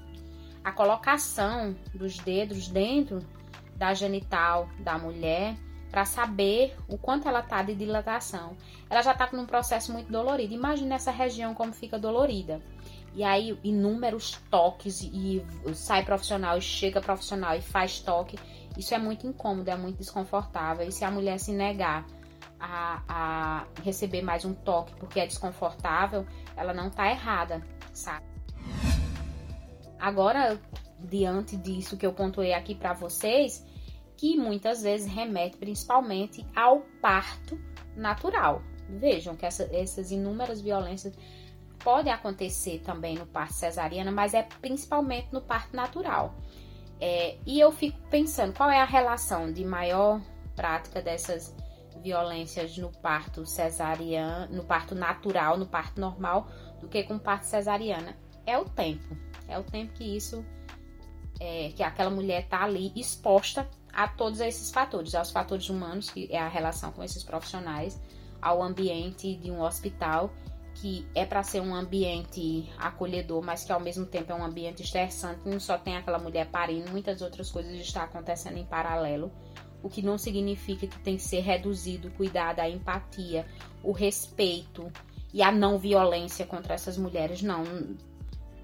A colocação dos dedos dentro da genital da mulher para saber o quanto ela tá de dilatação. Ela já tá com um processo muito dolorido. Imagina essa região como fica dolorida. E aí, inúmeros toques, e sai profissional, e chega profissional e faz toque. Isso é muito incômodo, é muito desconfortável. E se a mulher se negar a, a receber mais um toque porque é desconfortável, ela não tá errada, sabe? Agora, diante disso que eu pontuei aqui para vocês, que muitas vezes remete principalmente ao parto natural. Vejam que essa, essas inúmeras violências podem acontecer também no parto cesariana, mas é principalmente no parto natural. É, e eu fico pensando qual é a relação de maior prática dessas violências no parto cesariano, no parto natural, no parto normal, do que com parto cesariana. É o tempo. É o tempo que isso, é, que aquela mulher tá ali exposta a todos esses fatores, aos fatores humanos, que é a relação com esses profissionais, ao ambiente de um hospital, que é para ser um ambiente acolhedor, mas que ao mesmo tempo é um ambiente estressante, não só tem aquela mulher parindo, muitas outras coisas estão acontecendo em paralelo, o que não significa que tem que ser reduzido o cuidado, a empatia, o respeito e a não violência contra essas mulheres, não.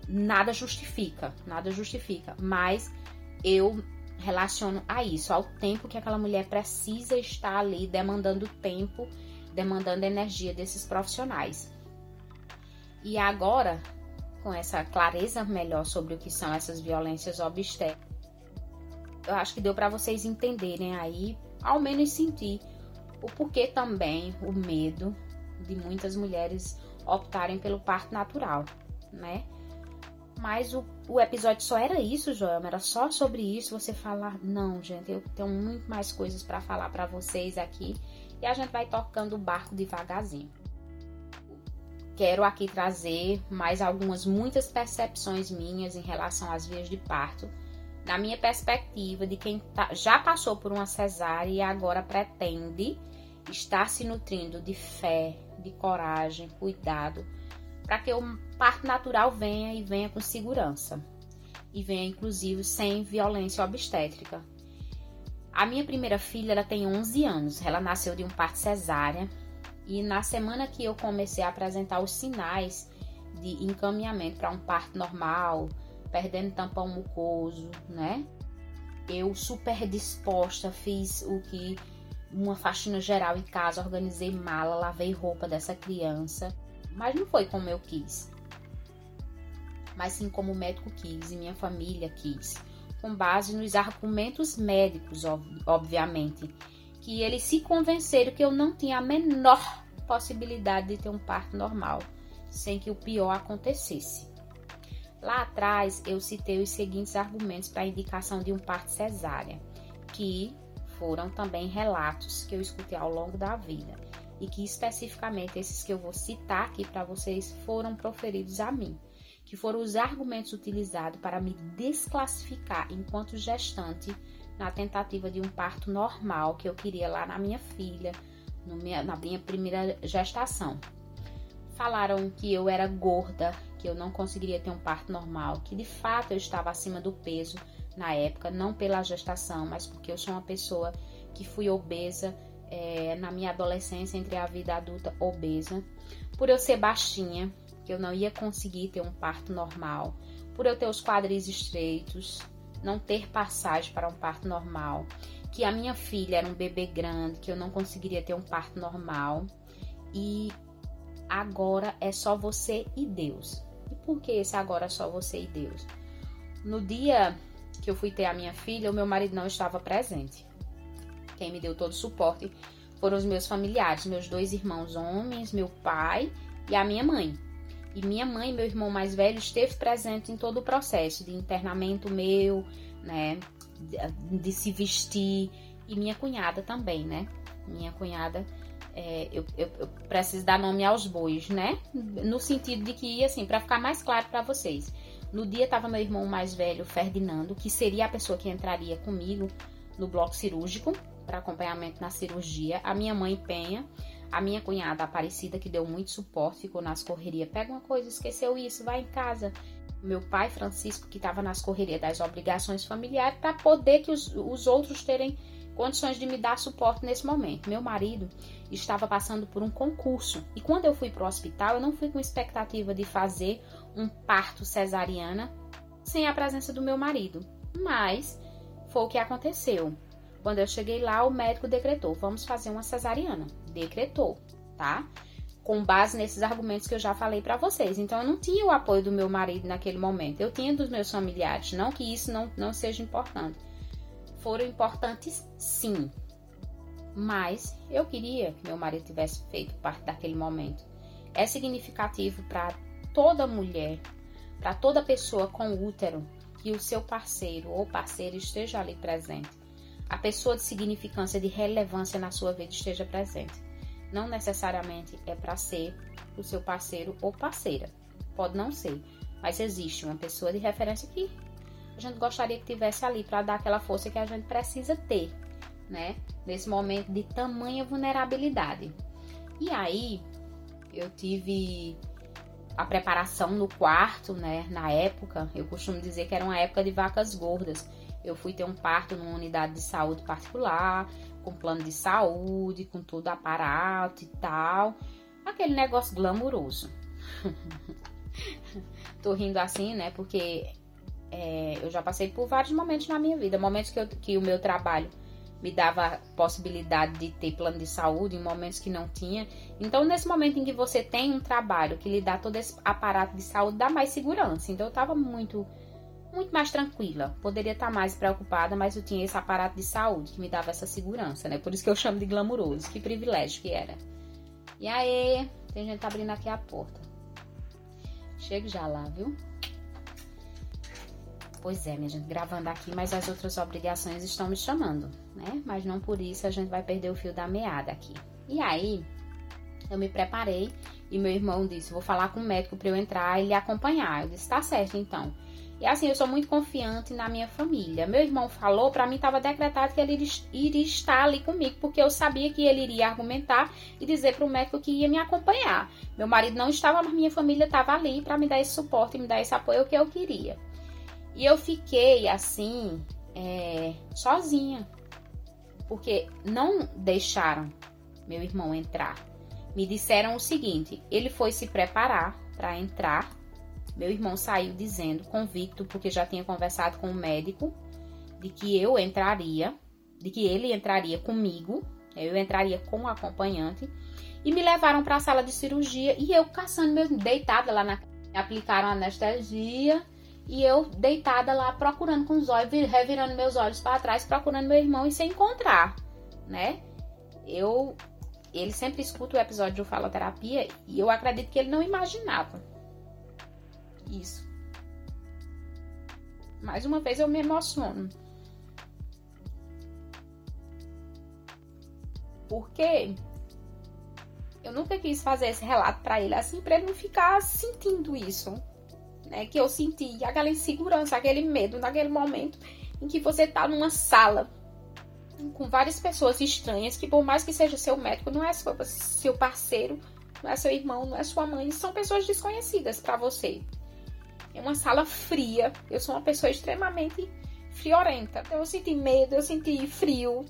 Nada justifica, nada justifica, mas eu relaciono a isso, ao tempo que aquela mulher precisa estar ali demandando tempo, demandando energia desses profissionais. E agora, com essa clareza melhor sobre o que são essas violências obstétricas, eu acho que deu para vocês entenderem aí, ao menos sentir o porquê também o medo de muitas mulheres optarem pelo parto natural, né? Mas o, o episódio só era isso, Joelma, era só sobre isso. Você falar, não, gente, eu tenho muito mais coisas para falar para vocês aqui e a gente vai tocando o barco devagarzinho. Quero aqui trazer mais algumas, muitas percepções minhas em relação às vias de parto, na minha perspectiva de quem tá, já passou por uma cesárea e agora pretende estar se nutrindo de fé, de coragem, cuidado para que o parto natural venha e venha com segurança. E venha inclusive sem violência obstétrica. A minha primeira filha, ela tem 11 anos, ela nasceu de um parto cesárea e na semana que eu comecei a apresentar os sinais de encaminhamento para um parto normal, perdendo tampão mucoso, né? Eu super disposta, fiz o que uma faxina geral em casa, organizei mala, lavei roupa dessa criança mas não foi como eu quis. Mas sim como o médico quis e minha família quis. Com base nos argumentos médicos, obviamente. Que eles se convenceram que eu não tinha a menor possibilidade de ter um parto normal, sem que o pior acontecesse. Lá atrás, eu citei os seguintes argumentos para a indicação de um parto cesárea, que foram também relatos que eu escutei ao longo da vida e que especificamente esses que eu vou citar aqui para vocês foram proferidos a mim, que foram os argumentos utilizados para me desclassificar enquanto gestante na tentativa de um parto normal que eu queria lá na minha filha, minha, na minha primeira gestação. Falaram que eu era gorda, que eu não conseguiria ter um parto normal, que de fato eu estava acima do peso na época, não pela gestação, mas porque eu sou uma pessoa que fui obesa é, na minha adolescência, entre a vida adulta obesa, por eu ser baixinha, que eu não ia conseguir ter um parto normal, por eu ter os quadris estreitos, não ter passagem para um parto normal, que a minha filha era um bebê grande, que eu não conseguiria ter um parto normal. E agora é só você e Deus. E por que esse agora é só você e Deus? No dia que eu fui ter a minha filha, o meu marido não estava presente. Quem me deu todo o suporte foram os meus familiares, meus dois irmãos homens, meu pai e a minha mãe. E minha mãe, meu irmão mais velho, esteve presente em todo o processo de internamento meu, né, de, de se vestir e minha cunhada também, né? Minha cunhada, é, eu, eu, eu, preciso dar nome aos bois, né? No sentido de que, assim, para ficar mais claro para vocês, no dia estava meu irmão mais velho, Ferdinando, que seria a pessoa que entraria comigo no bloco cirúrgico, para acompanhamento na cirurgia, a minha mãe Penha, a minha cunhada Aparecida, que deu muito suporte, ficou nas correrias, pega uma coisa, esqueceu isso, vai em casa. Meu pai Francisco, que estava nas correrias das obrigações familiares, para poder que os, os outros terem condições de me dar suporte nesse momento. Meu marido estava passando por um concurso e quando eu fui para o hospital, eu não fui com expectativa de fazer um parto cesariana sem a presença do meu marido, mas foi o que aconteceu. Quando eu cheguei lá, o médico decretou: vamos fazer uma cesariana. Decretou, tá? Com base nesses argumentos que eu já falei para vocês. Então, eu não tinha o apoio do meu marido naquele momento. Eu tinha dos meus familiares. Não que isso não, não seja importante. Foram importantes, sim. Mas eu queria que meu marido tivesse feito parte daquele momento. É significativo para toda mulher, para toda pessoa com útero, que o seu parceiro ou parceira esteja ali presente a pessoa de significância, de relevância na sua vida esteja presente. Não necessariamente é para ser o seu parceiro ou parceira. Pode não ser, mas existe uma pessoa de referência que a gente gostaria que tivesse ali para dar aquela força que a gente precisa ter, né? Nesse momento de tamanha vulnerabilidade. E aí, eu tive a preparação no quarto, né? Na época, eu costumo dizer que era uma época de vacas gordas eu fui ter um parto numa unidade de saúde particular, com plano de saúde, com todo aparato e tal. Aquele negócio glamouroso. Tô rindo assim, né? Porque é, eu já passei por vários momentos na minha vida. Momentos que, eu, que o meu trabalho me dava possibilidade de ter plano de saúde, em momentos que não tinha. Então, nesse momento em que você tem um trabalho que lhe dá todo esse aparato de saúde, dá mais segurança. Então, eu tava muito muito mais tranquila. Poderia estar mais preocupada, mas eu tinha esse aparato de saúde que me dava essa segurança, né? Por isso que eu chamo de glamuroso. Que privilégio que era. E aí, tem gente abrindo aqui a porta. Chego já lá, viu? Pois é, minha gente, gravando aqui, mas as outras obrigações estão me chamando, né? Mas não por isso a gente vai perder o fio da meada aqui. E aí, eu me preparei e meu irmão disse: Vou falar com o médico para eu entrar e lhe acompanhar. Eu disse: Tá certo, então. E assim, eu sou muito confiante na minha família. Meu irmão falou, para mim estava decretado que ele iria estar ali comigo, porque eu sabia que ele iria argumentar e dizer para o médico que ia me acompanhar. Meu marido não estava, mas minha família estava ali para me dar esse suporte, me dar esse apoio que eu queria. E eu fiquei assim, é, sozinha, porque não deixaram meu irmão entrar. Me disseram o seguinte: ele foi se preparar para entrar meu irmão saiu dizendo, convicto, porque já tinha conversado com o médico, de que eu entraria, de que ele entraria comigo, eu entraria com o acompanhante, e me levaram para a sala de cirurgia e eu caçando mesmo, deitada lá na. Aplicaram anestesia e eu deitada lá procurando com os olhos, revirando meus olhos para trás, procurando meu irmão e sem encontrar, né? Eu. Ele sempre escuta o episódio de faloterapia e eu acredito que ele não imaginava isso. Mais uma vez eu me emociono. Porque eu nunca quis fazer esse relato para ele assim, para ele não ficar sentindo isso, né? Que eu senti aquela insegurança, aquele medo naquele momento em que você tá numa sala com várias pessoas estranhas que por mais que seja seu médico, não é seu, seu parceiro, não é seu irmão, não é sua mãe, são pessoas desconhecidas para você. É uma sala fria. Eu sou uma pessoa extremamente friorenta. Então eu senti medo, eu senti frio.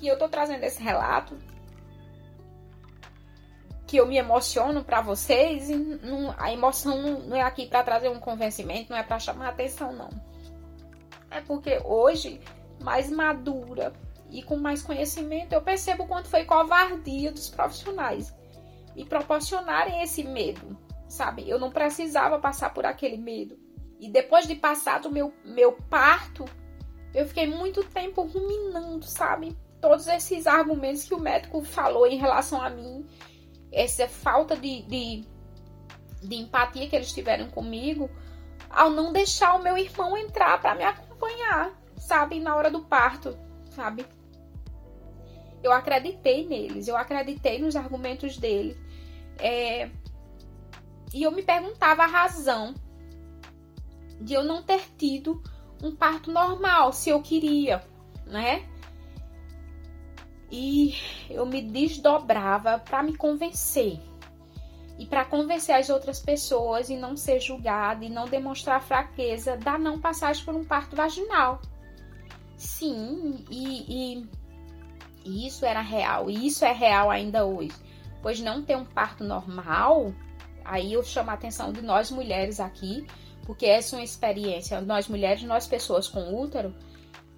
E eu tô trazendo esse relato que eu me emociono para vocês e não, a emoção não, não é aqui para trazer um convencimento, não é para chamar atenção não. É porque hoje, mais madura e com mais conhecimento, eu percebo quanto foi covardia dos profissionais e proporcionarem esse medo sabe? Eu não precisava passar por aquele medo. E depois de passar do meu, meu parto, eu fiquei muito tempo ruminando, sabe? Todos esses argumentos que o médico falou em relação a mim, essa falta de, de, de empatia que eles tiveram comigo, ao não deixar o meu irmão entrar para me acompanhar, sabe? Na hora do parto, sabe? Eu acreditei neles, eu acreditei nos argumentos dele. É, e eu me perguntava a razão de eu não ter tido um parto normal, se eu queria, né? E eu me desdobrava para me convencer. E para convencer as outras pessoas e não ser julgada e não demonstrar fraqueza da não passagem por um parto vaginal. Sim, e, e, e isso era real, e isso é real ainda hoje. Pois não ter um parto normal aí eu chamo a atenção de nós mulheres aqui, porque essa é uma experiência, nós mulheres, nós pessoas com útero,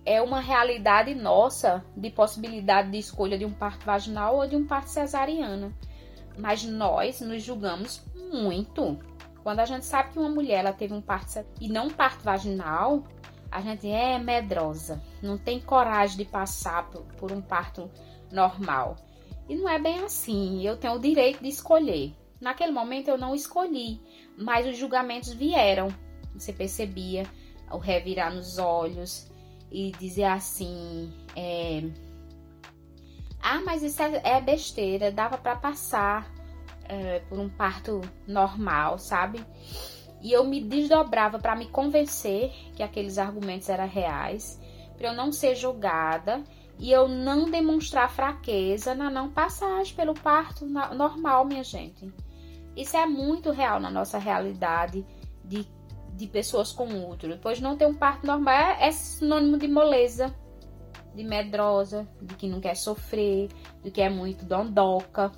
é uma realidade nossa de possibilidade de escolha de um parto vaginal ou de um parto cesariano. Mas nós nos julgamos muito. Quando a gente sabe que uma mulher ela teve um parto e não um parto vaginal, a gente é medrosa, não tem coragem de passar por um parto normal. E não é bem assim. Eu tenho o direito de escolher. Naquele momento eu não escolhi, mas os julgamentos vieram. Você percebia o revirar nos olhos e dizer assim: é, Ah, mas isso é, é besteira, dava para passar é, por um parto normal, sabe? E eu me desdobrava para me convencer que aqueles argumentos eram reais, para eu não ser julgada e eu não demonstrar fraqueza na não passagem pelo parto normal, minha gente. Isso é muito real na nossa realidade de, de pessoas com útero. Pois não ter um parto normal é, é sinônimo de moleza, de medrosa, de que não quer sofrer, de que é muito dondoca.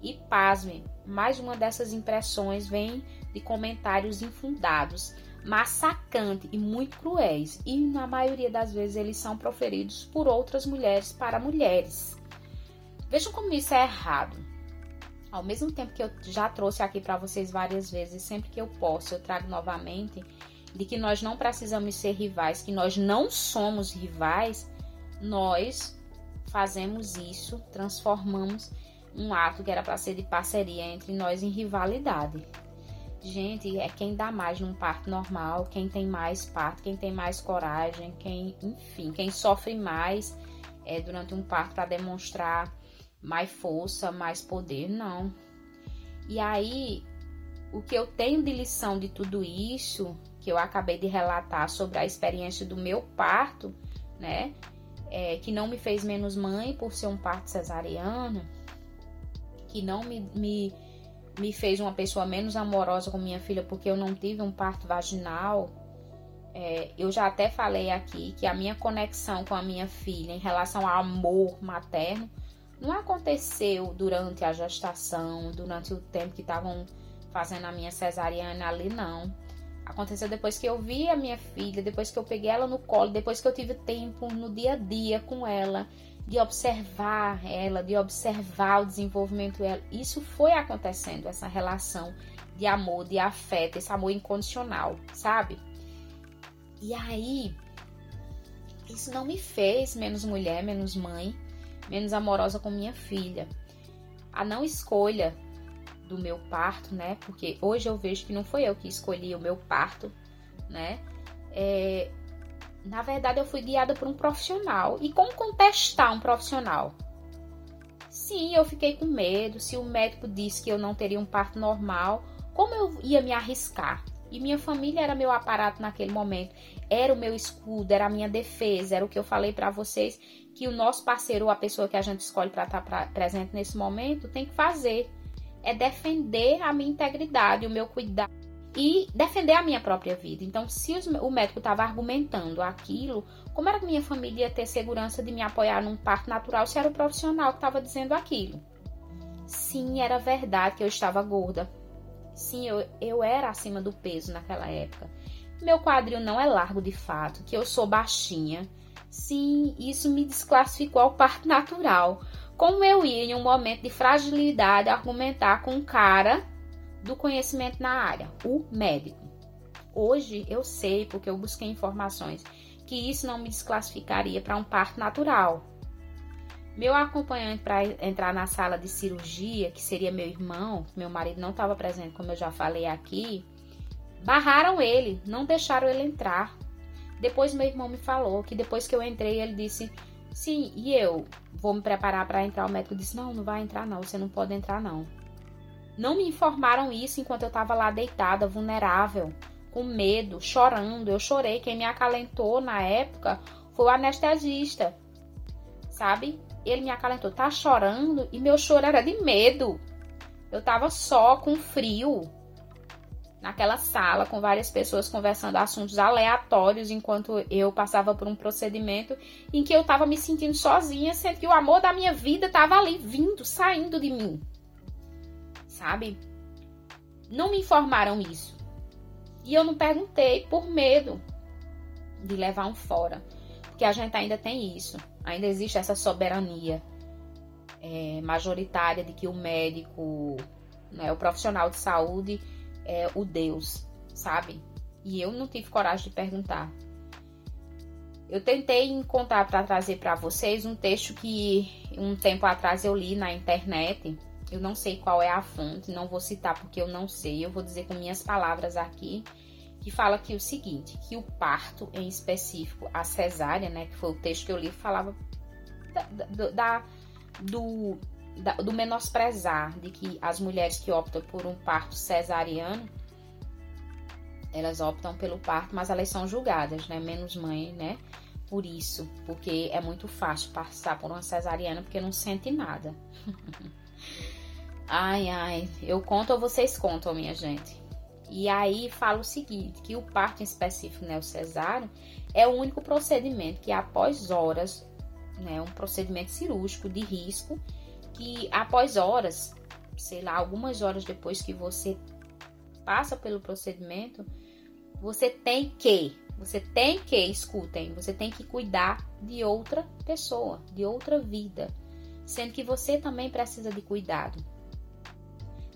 E pasme, mais uma dessas impressões vem de comentários infundados, massacrantes e muito cruéis, e na maioria das vezes eles são proferidos por outras mulheres para mulheres. Vejam como isso é errado. Ao mesmo tempo que eu já trouxe aqui para vocês várias vezes, sempre que eu posso, eu trago novamente, de que nós não precisamos ser rivais, que nós não somos rivais, nós fazemos isso, transformamos um ato que era para ser de parceria entre nós em rivalidade. Gente, é quem dá mais num parto normal, quem tem mais parto, quem tem mais coragem, quem, enfim, quem sofre mais é, durante um parto para demonstrar mais força, mais poder, não. E aí, o que eu tenho de lição de tudo isso, que eu acabei de relatar sobre a experiência do meu parto, né? É, que não me fez menos mãe por ser um parto cesariano, que não me, me, me fez uma pessoa menos amorosa com minha filha porque eu não tive um parto vaginal. É, eu já até falei aqui que a minha conexão com a minha filha em relação ao amor materno não aconteceu durante a gestação, durante o tempo que estavam fazendo a minha cesariana ali, não. Aconteceu depois que eu vi a minha filha, depois que eu peguei ela no colo, depois que eu tive tempo no dia a dia com ela, de observar ela, de observar o desenvolvimento dela. Isso foi acontecendo, essa relação de amor, de afeto, esse amor incondicional, sabe? E aí, isso não me fez menos mulher, menos mãe menos amorosa com minha filha. A não escolha do meu parto, né? Porque hoje eu vejo que não foi eu que escolhi o meu parto, né? É, na verdade, eu fui guiada por um profissional. E como contestar um profissional? Sim, eu fiquei com medo. Se o médico disse que eu não teria um parto normal, como eu ia me arriscar? E minha família era meu aparato naquele momento, era o meu escudo, era a minha defesa, era o que eu falei para vocês que o nosso parceiro ou a pessoa que a gente escolhe para estar tá presente nesse momento tem que fazer. É defender a minha integridade, o meu cuidado e defender a minha própria vida. Então, se o médico estava argumentando aquilo, como era que minha família ia ter segurança de me apoiar num parto natural se era o profissional que estava dizendo aquilo? Sim, era verdade que eu estava gorda. Sim, eu, eu era acima do peso naquela época. Meu quadril não é largo de fato, que eu sou baixinha Sim, isso me desclassificou ao parto natural. Como eu ia, em um momento de fragilidade, argumentar com um cara do conhecimento na área, o médico. Hoje eu sei, porque eu busquei informações, que isso não me desclassificaria para um parto natural. Meu acompanhante para entrar na sala de cirurgia, que seria meu irmão, meu marido não estava presente, como eu já falei aqui, barraram ele, não deixaram ele entrar. Depois meu irmão me falou que depois que eu entrei, ele disse: Sim, e eu vou me preparar para entrar. O médico disse: Não, não vai entrar, não. Você não pode entrar, não. Não me informaram isso enquanto eu estava lá deitada, vulnerável, com medo, chorando. Eu chorei. Quem me acalentou na época foi o anestesista, sabe? Ele me acalentou, tá chorando? E meu choro era de medo. Eu tava só com frio naquela sala com várias pessoas conversando assuntos aleatórios enquanto eu passava por um procedimento em que eu estava me sentindo sozinha, sendo que o amor da minha vida estava ali vindo, saindo de mim. Sabe? Não me informaram isso. E eu não perguntei por medo de levar um fora. Porque a gente ainda tem isso. Ainda existe essa soberania é, majoritária de que o médico, né, o profissional de saúde é o Deus, sabe? E eu não tive coragem de perguntar. Eu tentei encontrar para trazer para vocês um texto que um tempo atrás eu li na internet. Eu não sei qual é a fonte, não vou citar porque eu não sei. Eu vou dizer com minhas palavras aqui que fala aqui o seguinte, que o parto em específico, a cesárea, né, que foi o texto que eu li, falava da, da da, do menosprezar de que as mulheres que optam por um parto cesariano elas optam pelo parto, mas elas são julgadas, né? Menos mãe, né? Por isso, porque é muito fácil passar por uma cesariana porque não sente nada. ai, ai, eu conto ou vocês contam, minha gente? E aí fala o seguinte, que o parto em específico, né, o cesáreo, é o único procedimento que após horas, né, um procedimento cirúrgico de risco, que após horas, sei lá, algumas horas depois que você passa pelo procedimento, você tem que, você tem que, escutem, você tem que cuidar de outra pessoa, de outra vida, sendo que você também precisa de cuidado.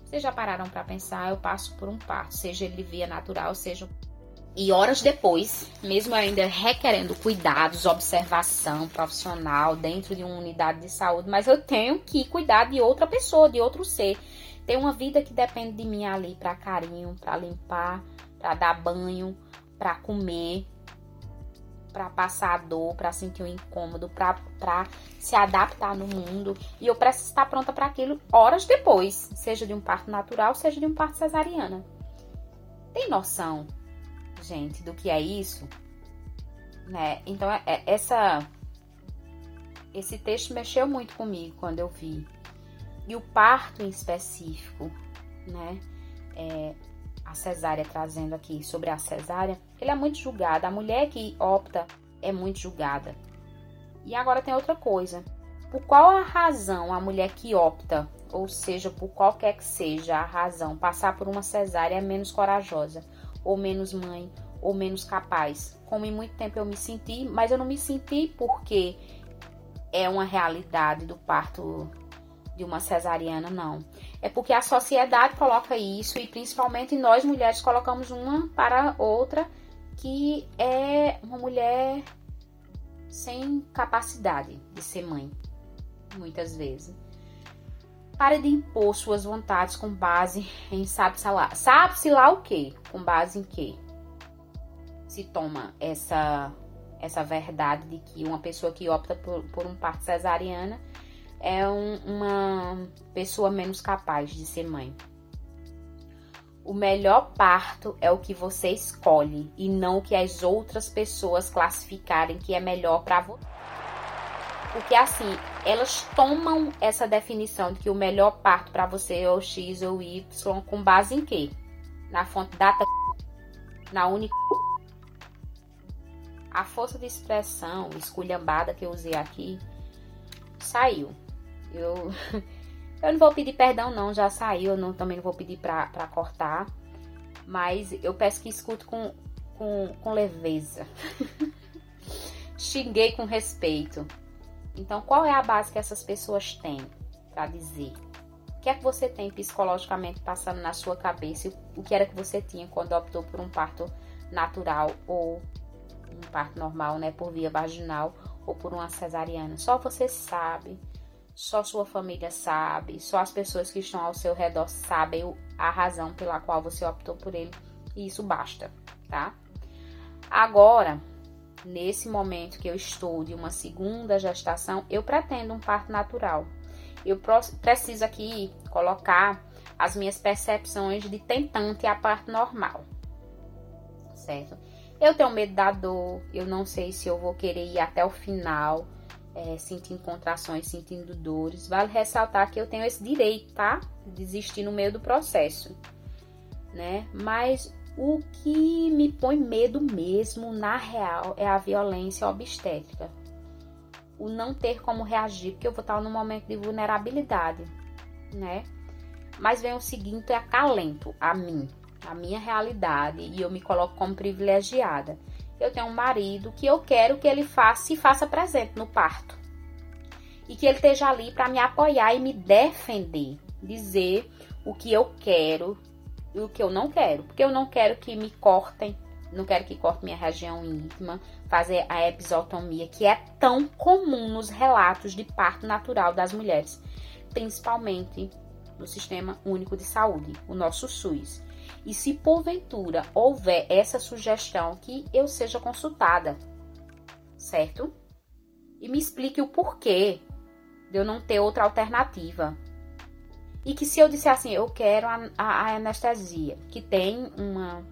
Vocês já pararam para pensar? Eu passo por um parto, seja ele via natural, seja. E horas depois, mesmo ainda requerendo cuidados, observação profissional dentro de uma unidade de saúde, mas eu tenho que cuidar de outra pessoa, de outro ser. Tem uma vida que depende de mim ali para carinho, para limpar, para dar banho, para comer, para passar a dor, para sentir o incômodo, para se adaptar no mundo. E eu preciso estar pronta para aquilo horas depois, seja de um parto natural, seja de um parto cesariana. Tem noção, gente, do que é isso? Né? Então, é, é, essa esse texto mexeu muito comigo quando eu vi. E o parto em específico, né? É, a cesárea trazendo aqui sobre a cesárea, ele é muito julgado. A mulher que opta é muito julgada. E agora tem outra coisa. Por qual a razão a mulher que opta, ou seja, por qualquer que seja a razão, passar por uma cesárea é menos corajosa, ou menos mãe, ou menos capaz? Como em muito tempo eu me senti, mas eu não me senti porque é uma realidade do parto de uma cesariana, não. É porque a sociedade coloca isso e principalmente nós mulheres colocamos uma para outra que é uma mulher sem capacidade de ser mãe, muitas vezes. Pare de impor suas vontades com base em sabe-se lá, sabe-se lá o que, com base em que se toma essa essa verdade de que uma pessoa que opta por, por um parto cesariana é um, uma pessoa menos capaz de ser mãe. O melhor parto é o que você escolhe e não o que as outras pessoas classificarem que é melhor para você. Porque assim, elas tomam essa definição de que o melhor parto para você é o X ou Y com base em quê? Na fonte data na única a força de expressão esculhambada que eu usei aqui saiu. Eu, eu não vou pedir perdão, não, já saiu. Eu não, também não vou pedir pra cortar. Mas eu peço que escute com, com, com leveza. Xinguei com respeito. Então, qual é a base que essas pessoas têm para dizer? O que é que você tem psicologicamente passando na sua cabeça? O que era que você tinha quando optou por um parto natural ou um parto normal, né, por via vaginal ou por uma cesariana? Só você sabe só sua família sabe, só as pessoas que estão ao seu redor sabem a razão pela qual você optou por ele, e isso basta, tá? Agora, nesse momento que eu estou de uma segunda gestação, eu pretendo um parto natural. Eu preciso aqui colocar as minhas percepções de tentante a parto normal, certo? Eu tenho medo da dor, eu não sei se eu vou querer ir até o final é, sentindo contrações, sentindo dores. Vale ressaltar que eu tenho esse direito, tá? De desistir no meio do processo, né? Mas o que me põe medo mesmo, na real, é a violência obstétrica. O não ter como reagir, porque eu vou estar num momento de vulnerabilidade, né? Mas vem o seguinte, é acalento a mim, a minha realidade e eu me coloco como privilegiada. Eu tenho um marido que eu quero que ele faça, se faça presente no parto. E que ele esteja ali para me apoiar e me defender, dizer o que eu quero e o que eu não quero. Porque eu não quero que me cortem, não quero que corte minha região íntima, fazer a episiotomia, que é tão comum nos relatos de parto natural das mulheres, principalmente no Sistema Único de Saúde, o nosso SUS. E se porventura houver essa sugestão, que eu seja consultada, certo? E me explique o porquê de eu não ter outra alternativa. E que se eu disser assim, eu quero a, a, a anestesia, que tem uma,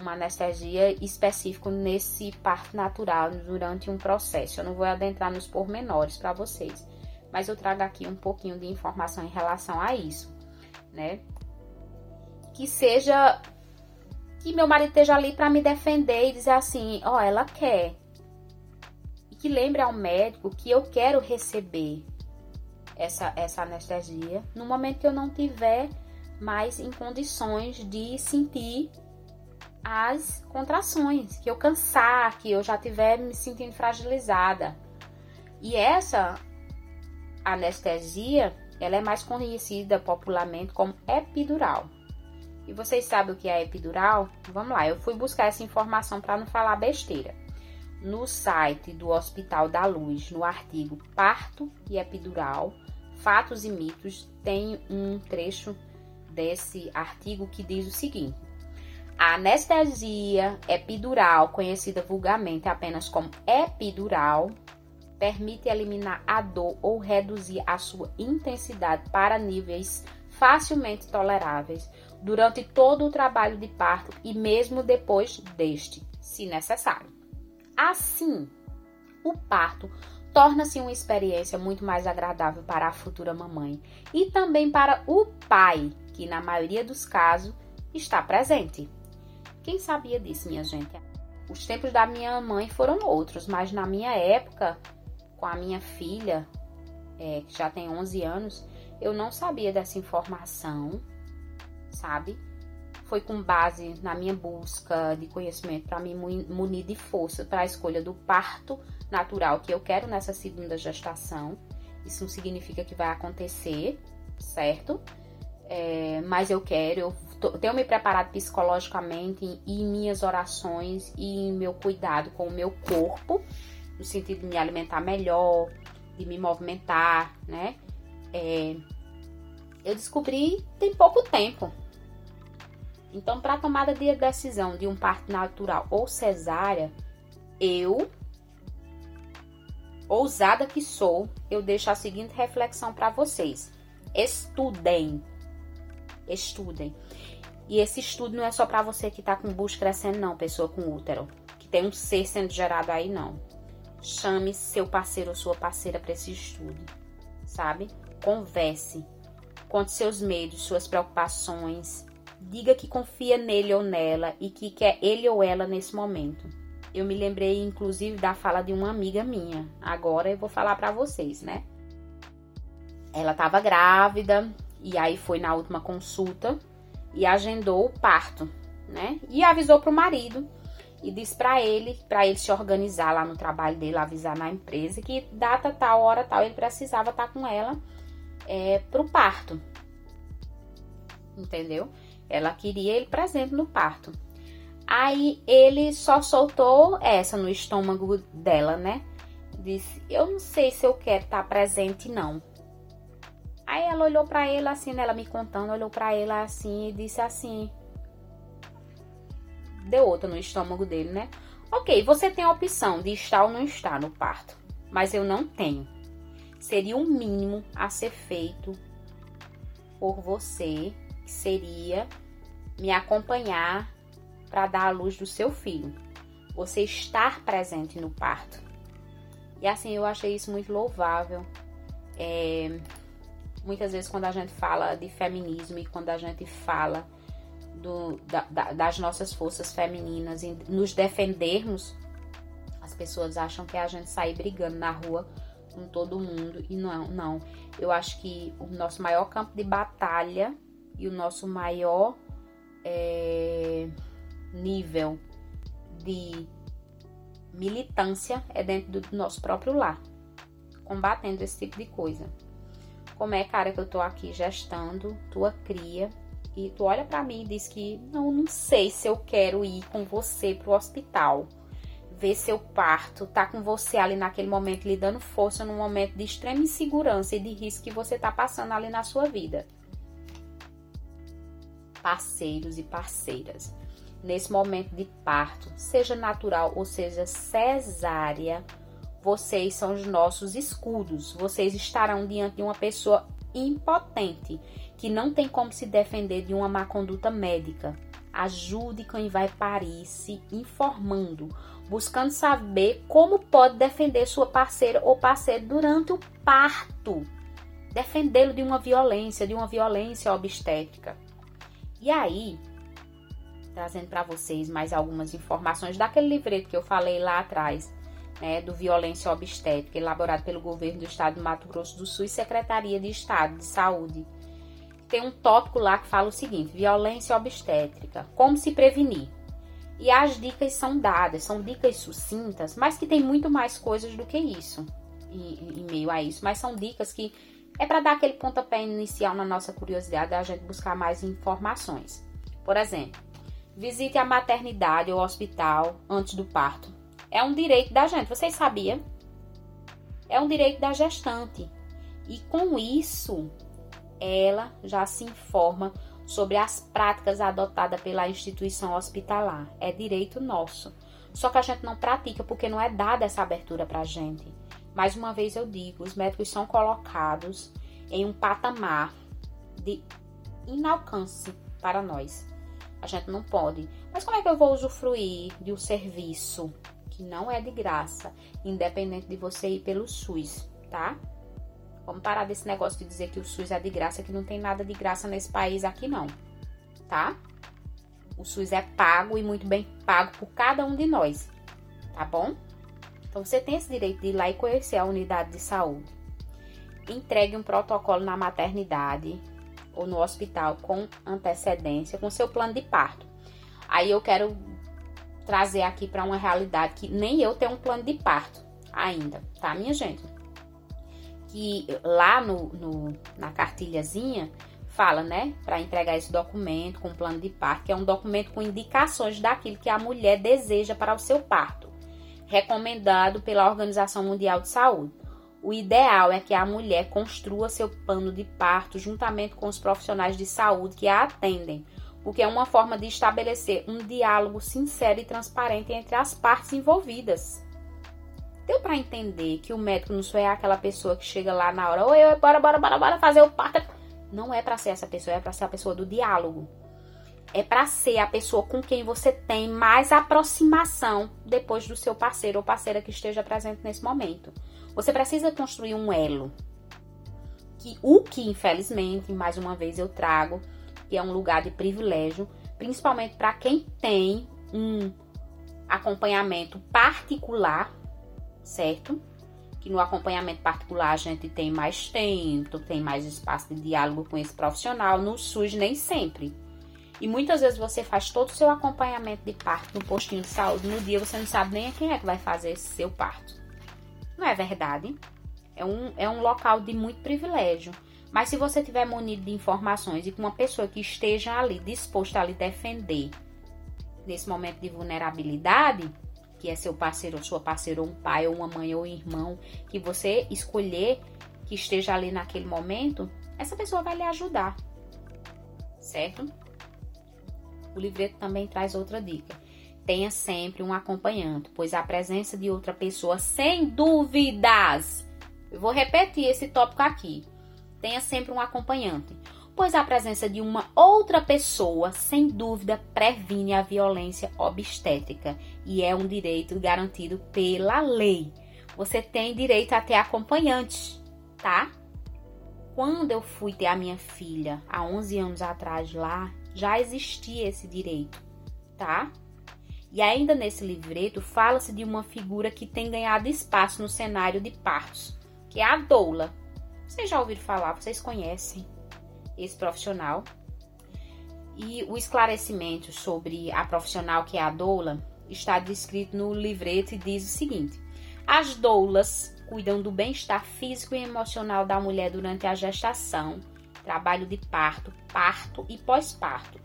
uma anestesia específica nesse parto natural durante um processo. Eu não vou adentrar nos pormenores para vocês, mas eu trago aqui um pouquinho de informação em relação a isso, né? Que seja que meu marido esteja ali para me defender e dizer assim, ó, oh, ela quer. E que lembre ao médico que eu quero receber essa, essa anestesia no momento que eu não tiver mais em condições de sentir as contrações, que eu cansar, que eu já tiver me sentindo fragilizada. E essa anestesia, ela é mais conhecida popularmente como epidural. E vocês sabem o que é epidural? Vamos lá, eu fui buscar essa informação para não falar besteira. No site do Hospital da Luz, no artigo Parto e Epidural, Fatos e Mitos, tem um trecho desse artigo que diz o seguinte: a anestesia epidural, conhecida vulgarmente apenas como epidural, permite eliminar a dor ou reduzir a sua intensidade para níveis facilmente toleráveis durante todo o trabalho de parto e mesmo depois deste, se necessário. Assim, o parto torna-se uma experiência muito mais agradável para a futura mamãe e também para o pai, que na maioria dos casos está presente. Quem sabia disso, minha gente? Os tempos da minha mãe foram outros, mas na minha época, com a minha filha, é, que já tem 11 anos, eu não sabia dessa informação, sabe? Foi com base na minha busca de conhecimento para me munir de força para a escolha do parto natural que eu quero nessa segunda gestação. Isso não significa que vai acontecer, certo? É, mas eu quero, eu tô, tenho me preparado psicologicamente e em minhas orações e em meu cuidado com o meu corpo, no sentido de me alimentar melhor, de me movimentar, né? É, eu descobri tem pouco tempo. Então, para tomada de decisão de um parto natural ou cesárea, eu, ousada que sou, eu deixo a seguinte reflexão para vocês: estudem estudem. E esse estudo não é só para você que tá com bucho crescendo, não, pessoa com útero, que tem um ser sendo gerado aí, não. Chame seu parceiro ou sua parceira para esse estudo, sabe? Converse, conte seus medos, suas preocupações, diga que confia nele ou nela e que quer ele ou ela nesse momento. Eu me lembrei inclusive da fala de uma amiga minha. Agora eu vou falar para vocês, né? Ela estava grávida, e aí foi na última consulta e agendou o parto, né? E avisou pro marido e disse para ele, para ele se organizar lá no trabalho dele, avisar na empresa que data tal, hora tal, ele precisava estar tá com ela é, pro parto. Entendeu? Ela queria ele presente no parto. Aí ele só soltou essa no estômago dela, né? Disse: Eu não sei se eu quero estar tá presente, não. Aí ela olhou para ele assim, né, ela me contando, olhou para ele assim e disse assim: Deu outra no estômago dele, né? Ok, você tem a opção de estar ou não estar no parto, mas eu não tenho. Seria o um mínimo a ser feito por você, seria me acompanhar para dar a luz do seu filho. Você estar presente no parto. E assim, eu achei isso muito louvável. É, muitas vezes quando a gente fala de feminismo e quando a gente fala do, da, da, das nossas forças femininas e nos defendermos, as pessoas acham que é a gente sair brigando na rua com todo mundo e não, não. Eu acho que o nosso maior campo de batalha e o nosso maior é, nível de militância é dentro do nosso próprio lar, combatendo esse tipo de coisa. Como é, cara, que eu tô aqui gestando tua cria e tu olha para mim e diz que não, não sei se eu quero ir com você pro hospital, ver seu parto, tá com você ali naquele momento lhe dando força num momento de extrema insegurança e de risco que você tá passando ali na sua vida. Parceiros e parceiras nesse momento de parto, seja natural ou seja cesárea, vocês são os nossos escudos. Vocês estarão diante de uma pessoa impotente que não tem como se defender de uma má conduta médica. Ajude quem vai parir se informando, buscando saber como pode defender sua parceira ou parceiro durante o parto. Defendê-lo de uma violência, de uma violência obstétrica. E aí, trazendo para vocês mais algumas informações daquele livreto que eu falei lá atrás, né, do Violência Obstétrica, elaborado pelo governo do estado de Mato Grosso do Sul e Secretaria de Estado de Saúde. Tem um tópico lá que fala o seguinte: violência obstétrica, como se prevenir. E as dicas são dadas, são dicas sucintas, mas que tem muito mais coisas do que isso em, em meio a isso. Mas são dicas que é para dar aquele pontapé inicial na nossa curiosidade, a gente buscar mais informações. Por exemplo, Visite a maternidade ou hospital antes do parto. É um direito da gente, vocês sabiam? É um direito da gestante. E com isso, ela já se informa sobre as práticas adotadas pela instituição hospitalar. É direito nosso. Só que a gente não pratica porque não é dada essa abertura para a gente. Mais uma vez eu digo, os médicos são colocados em um patamar de inalcance para nós. A gente não pode. Mas como é que eu vou usufruir de um serviço que não é de graça, independente de você ir pelo SUS, tá? Vamos parar desse negócio de dizer que o SUS é de graça, que não tem nada de graça nesse país aqui não, tá? O SUS é pago e muito bem pago por cada um de nós, tá bom? Então você tem esse direito de ir lá e conhecer a unidade de saúde. Entregue um protocolo na maternidade, ou no hospital com antecedência, com seu plano de parto. Aí eu quero trazer aqui para uma realidade que nem eu tenho um plano de parto ainda, tá, minha gente? Que lá no, no na cartilhazinha fala, né, para entregar esse documento com plano de parto, que é um documento com indicações daquilo que a mulher deseja para o seu parto, recomendado pela Organização Mundial de Saúde. O ideal é que a mulher construa seu plano de parto juntamente com os profissionais de saúde que a atendem, porque é uma forma de estabelecer um diálogo sincero e transparente entre as partes envolvidas. Deu para entender que o médico não só é aquela pessoa que chega lá na hora, oi, oi, bora, bora, bora, bora fazer o parto. Não é para ser essa pessoa, é para ser a pessoa do diálogo. É para ser a pessoa com quem você tem mais aproximação depois do seu parceiro ou parceira que esteja presente nesse momento. Você precisa construir um elo. Que o que infelizmente, mais uma vez eu trago, que é um lugar de privilégio, principalmente para quem tem um acompanhamento particular, certo? Que no acompanhamento particular a gente tem mais tempo, tem mais espaço de diálogo com esse profissional, no SUS nem sempre. E muitas vezes você faz todo o seu acompanhamento de parto no postinho de saúde, no dia você não sabe nem quem é que vai fazer esse seu parto. Não é verdade? É um, é um local de muito privilégio. Mas se você tiver munido de informações e com uma pessoa que esteja ali disposta a lhe defender nesse momento de vulnerabilidade, que é seu parceiro ou sua parceira, ou um pai, ou uma mãe, ou um irmão, que você escolher que esteja ali naquele momento, essa pessoa vai lhe ajudar. Certo? O livreto também traz outra dica. Tenha sempre um acompanhante, pois a presença de outra pessoa, sem dúvidas, eu vou repetir esse tópico aqui. Tenha sempre um acompanhante, pois a presença de uma outra pessoa, sem dúvida, previne a violência obstétrica e é um direito garantido pela lei. Você tem direito a ter acompanhante, tá? Quando eu fui ter a minha filha há 11 anos atrás lá, já existia esse direito, tá? E ainda nesse livreto fala-se de uma figura que tem ganhado espaço no cenário de partos, que é a doula. Vocês já ouviram falar, vocês conhecem esse profissional? E o esclarecimento sobre a profissional que é a doula está descrito no livreto e diz o seguinte: as doulas cuidam do bem-estar físico e emocional da mulher durante a gestação, trabalho de parto, parto e pós-parto.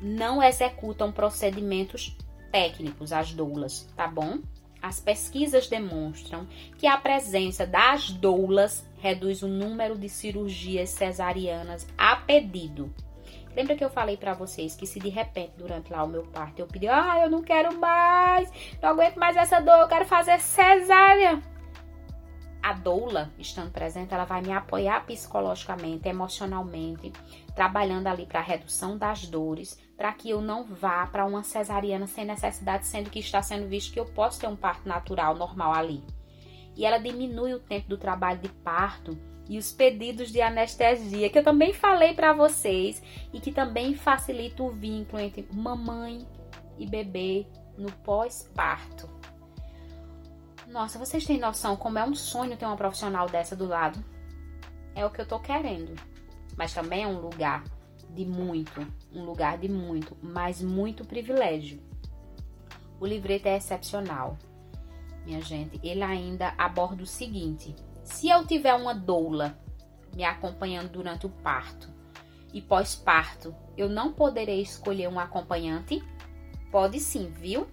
Não executam procedimentos técnicos as doulas, tá bom? As pesquisas demonstram que a presença das doulas reduz o número de cirurgias cesarianas a pedido. Lembra que eu falei para vocês que se de repente durante lá o meu parto eu pedi, ah, eu não quero mais, não aguento mais essa dor, eu quero fazer cesárea. A doula, estando presente, ela vai me apoiar psicologicamente, emocionalmente, trabalhando ali para a redução das dores, para que eu não vá para uma cesariana sem necessidade, sendo que está sendo visto que eu posso ter um parto natural, normal ali. E ela diminui o tempo do trabalho de parto e os pedidos de anestesia, que eu também falei para vocês e que também facilita o vínculo entre mamãe e bebê no pós-parto. Nossa, vocês têm noção como é um sonho ter uma profissional dessa do lado? É o que eu tô querendo. Mas também é um lugar de muito, um lugar de muito, mas muito privilégio. O livreto é excepcional. Minha gente, ele ainda aborda o seguinte: se eu tiver uma doula me acompanhando durante o parto e pós-parto, eu não poderei escolher um acompanhante? Pode sim, viu?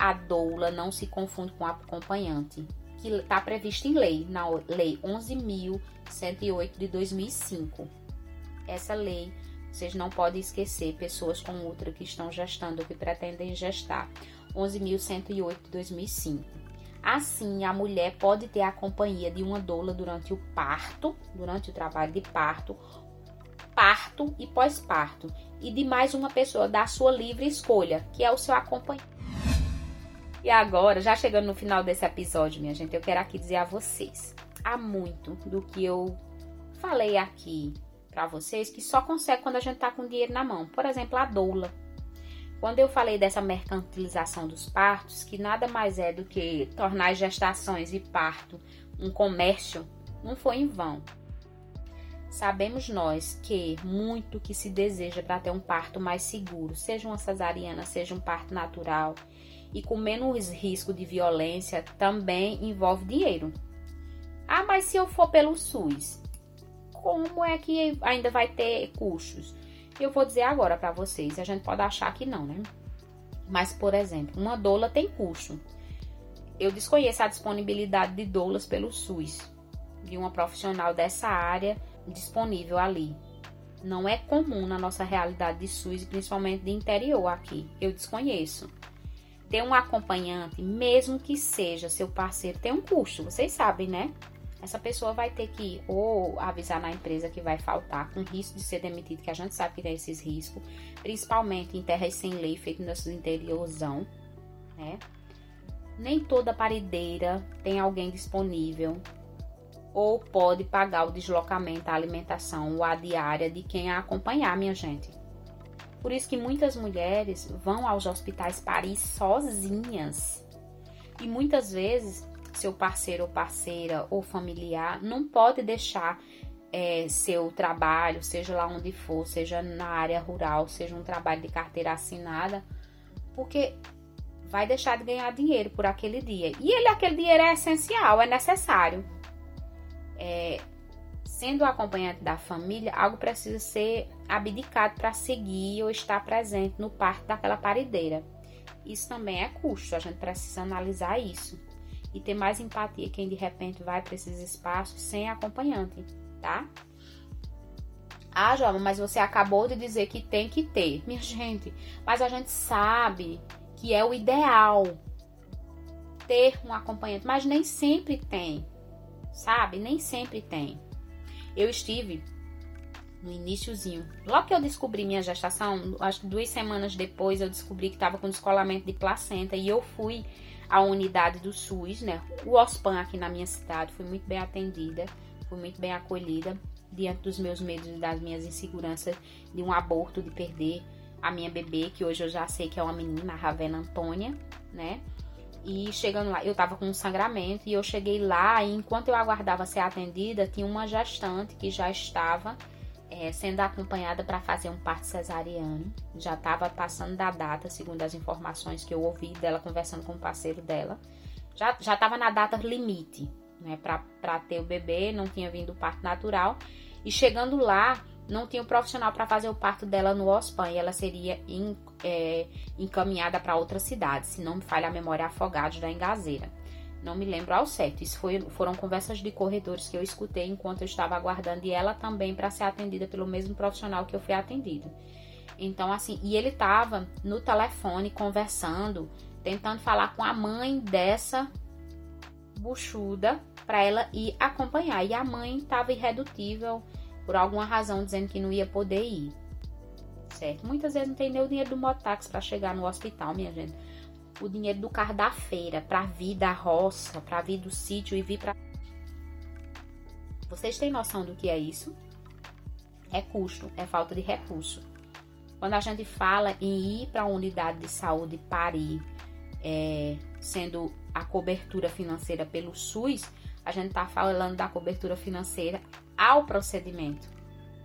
A doula não se confunde com acompanhante, que está previsto em lei, na Lei 11.108 de 2005. Essa lei, vocês não podem esquecer, pessoas com útero que estão gestando ou que pretendem gestar. 11.108 de 2005. Assim, a mulher pode ter a companhia de uma doula durante o parto, durante o trabalho de parto, parto e pós-parto, e de mais uma pessoa da sua livre escolha, que é o seu acompanhante. E agora, já chegando no final desse episódio, minha gente, eu quero aqui dizer a vocês: há muito do que eu falei aqui para vocês que só consegue quando a gente tá com dinheiro na mão. Por exemplo, a doula. Quando eu falei dessa mercantilização dos partos, que nada mais é do que tornar gestações e parto um comércio, não foi em vão. Sabemos nós que muito que se deseja para ter um parto mais seguro, seja uma cesariana, seja um parto natural, e com menos risco de violência, também envolve dinheiro. Ah, mas se eu for pelo SUS, como é que ainda vai ter custos? Eu vou dizer agora para vocês, a gente pode achar que não, né? Mas, por exemplo, uma doula tem custo. Eu desconheço a disponibilidade de doulas pelo SUS, de uma profissional dessa área disponível ali. Não é comum na nossa realidade de SUS, principalmente de interior aqui. Eu desconheço. Ter um acompanhante, mesmo que seja seu parceiro, tem um custo, vocês sabem, né? essa pessoa vai ter que ou avisar na empresa que vai faltar com risco de ser demitido, que a gente sabe que tem esses riscos, principalmente em terras sem lei, feito no interiorzão, né? Nem toda parideira tem alguém disponível ou pode pagar o deslocamento, a alimentação ou a diária de quem a acompanhar, minha gente. Por isso que muitas mulheres vão aos hospitais parir sozinhas. E muitas vezes seu parceiro ou parceira ou familiar não pode deixar é, seu trabalho, seja lá onde for, seja na área rural, seja um trabalho de carteira assinada, porque vai deixar de ganhar dinheiro por aquele dia. E ele, aquele dinheiro é essencial, é necessário. É, sendo acompanhante da família, algo precisa ser abdicado para seguir ou estar presente no parto daquela parideira. Isso também é custo, a gente precisa analisar isso e ter mais empatia quem de repente vai para esses espaços sem acompanhante, tá? Ah, Joana, mas você acabou de dizer que tem que ter. Minha gente, mas a gente sabe que é o ideal ter um acompanhante, mas nem sempre tem, sabe? Nem sempre tem. Eu estive no iníciozinho. Logo que eu descobri minha gestação, acho que duas semanas depois eu descobri que estava com descolamento de placenta e eu fui a unidade do SUS, né? O OSPAN aqui na minha cidade foi muito bem atendida, foi muito bem acolhida diante dos meus medos e das minhas inseguranças de um aborto, de perder a minha bebê, que hoje eu já sei que é uma menina, a Ravena Antônia, né? E chegando lá, eu tava com um sangramento e eu cheguei lá e enquanto eu aguardava ser atendida, tinha uma gestante que já estava é, sendo acompanhada para fazer um parto cesariano. Já estava passando da data, segundo as informações que eu ouvi dela conversando com o parceiro dela. Já estava na data limite, né, para ter o bebê, não tinha vindo o parto natural. E chegando lá, não tinha um profissional para fazer o parto dela no OSPAN e ela seria in, é, encaminhada para outra cidade, se não me falha a memória, Afogados da Engazeira. Não me lembro ao certo. Isso foi, foram conversas de corredores que eu escutei enquanto eu estava aguardando e ela também para ser atendida pelo mesmo profissional que eu fui atendida. Então, assim, e ele estava no telefone conversando, tentando falar com a mãe dessa buchuda para ela ir acompanhar. E a mãe estava irredutível por alguma razão dizendo que não ia poder ir. Certo? Muitas vezes não tem nem o dinheiro do mototáxi para chegar no hospital, minha gente o dinheiro do carro da feira para vir da roça, para vir do sítio e vir para. Vocês têm noção do que é isso? É custo, é falta de recurso. Quando a gente fala em ir para a unidade de saúde parir, é, sendo a cobertura financeira pelo SUS, a gente está falando da cobertura financeira ao procedimento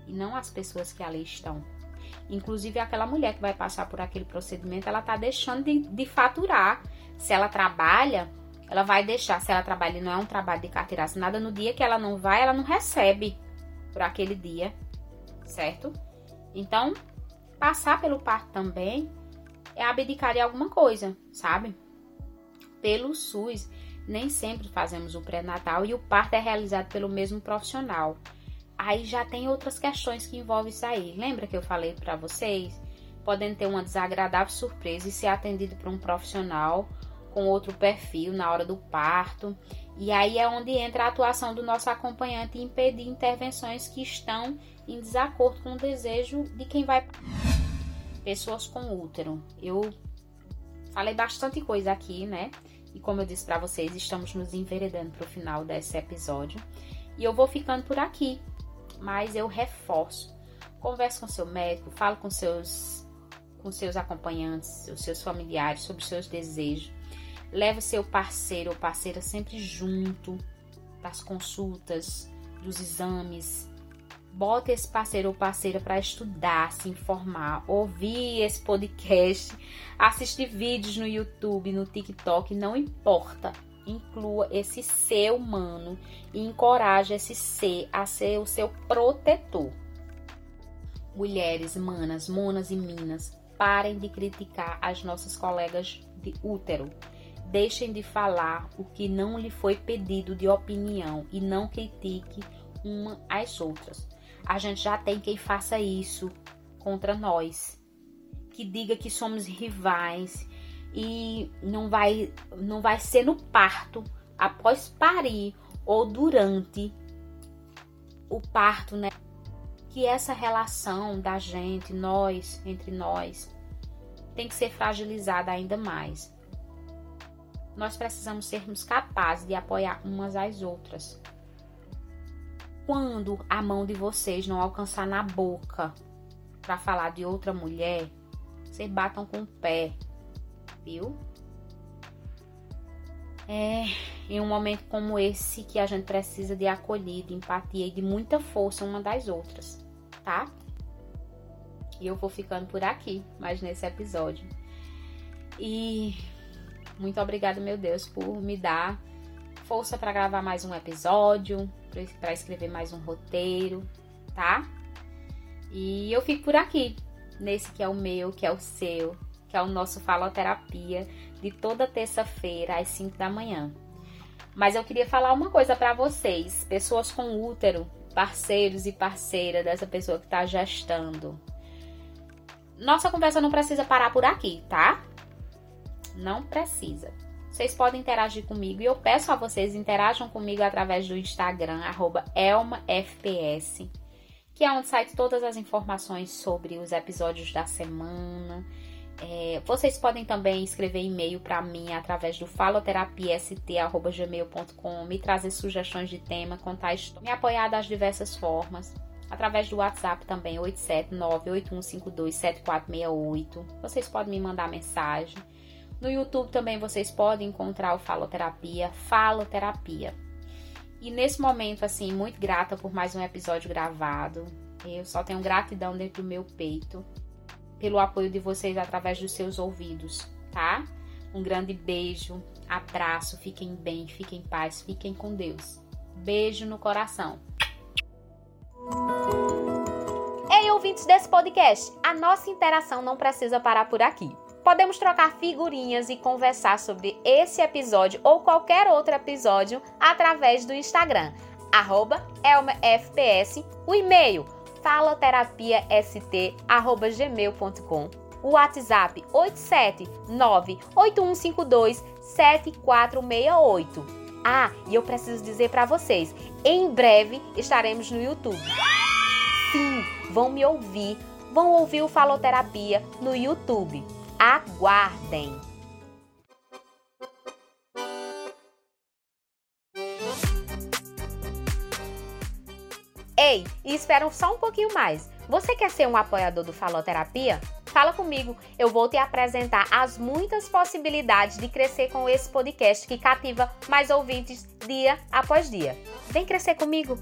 e não às pessoas que ali estão. Inclusive, aquela mulher que vai passar por aquele procedimento, ela tá deixando de, de faturar. Se ela trabalha, ela vai deixar. Se ela trabalha, não é um trabalho de carteira assinada, no dia que ela não vai, ela não recebe por aquele dia, certo? Então, passar pelo parto também é abdicar de alguma coisa, sabe? Pelo SUS, nem sempre fazemos o pré-natal e o parto é realizado pelo mesmo profissional. Aí já tem outras questões que envolvem isso aí. Lembra que eu falei para vocês? Podendo ter uma desagradável surpresa e ser atendido por um profissional com outro perfil na hora do parto. E aí é onde entra a atuação do nosso acompanhante impedir intervenções que estão em desacordo com o desejo de quem vai. Pessoas com útero. Eu falei bastante coisa aqui, né? E como eu disse para vocês, estamos nos enveredando para o final desse episódio. E eu vou ficando por aqui mas eu reforço. Converse com seu médico, fale com seus com seus acompanhantes, os seus familiares sobre os seus desejos. Leve seu parceiro ou parceira sempre junto das consultas, dos exames. Bote esse parceiro ou parceira para estudar, se informar, ouvir esse podcast, assistir vídeos no YouTube, no TikTok, não importa inclua esse ser humano e encoraje esse ser a ser o seu protetor. Mulheres, manas, monas e minas, parem de criticar as nossas colegas de útero. Deixem de falar o que não lhe foi pedido de opinião e não critique uma às outras. A gente já tem quem faça isso contra nós, que diga que somos rivais, e não vai, não vai ser no parto, após parir ou durante o parto, né? Que essa relação da gente, nós, entre nós, tem que ser fragilizada ainda mais. Nós precisamos sermos capazes de apoiar umas às outras. Quando a mão de vocês não alcançar na boca para falar de outra mulher, vocês batam com o pé, viu? É em um momento como esse que a gente precisa de acolhida, empatia e de muita força uma das outras, tá? E eu vou ficando por aqui, mais nesse episódio. E muito obrigada, meu Deus, por me dar força para gravar mais um episódio, para escrever mais um roteiro, tá? E eu fico por aqui, nesse que é o meu, que é o seu, que é o nosso Faloterapia, de toda terça-feira às 5 da manhã. Mas eu queria falar uma coisa para vocês, pessoas com útero, parceiros e parceira dessa pessoa que está gestando. Nossa conversa não precisa parar por aqui, tá? Não precisa. Vocês podem interagir comigo e eu peço a vocês interajam comigo através do Instagram, ElmaFPS, que é onde sai todas as informações sobre os episódios da semana é, vocês podem também escrever e-mail para mim através do faloterapiast.gmail.com, me trazer sugestões de tema, contar me apoiar das diversas formas. Através do WhatsApp também, 87981527468. Vocês podem me mandar mensagem. No YouTube também vocês podem encontrar o Faloterapia, Faloterapia. E nesse momento, assim, muito grata por mais um episódio gravado. Eu só tenho gratidão dentro do meu peito pelo apoio de vocês através dos seus ouvidos, tá? Um grande beijo, abraço, fiquem bem, fiquem em paz, fiquem com Deus. Beijo no coração. Ei, ouvintes desse podcast, a nossa interação não precisa parar por aqui. Podemos trocar figurinhas e conversar sobre esse episódio ou qualquer outro episódio através do Instagram, arroba ElmaFPS, o e-mail faloterapiast.gmail.com, o WhatsApp 87981527468. Ah, e eu preciso dizer para vocês, em breve estaremos no YouTube. Sim, vão me ouvir, vão ouvir o Faloterapia no YouTube. Aguardem! Ei, e esperam só um pouquinho mais. Você quer ser um apoiador do Faloterapia? Fala comigo, eu vou te apresentar as muitas possibilidades de crescer com esse podcast que cativa mais ouvintes dia após dia. Vem crescer comigo!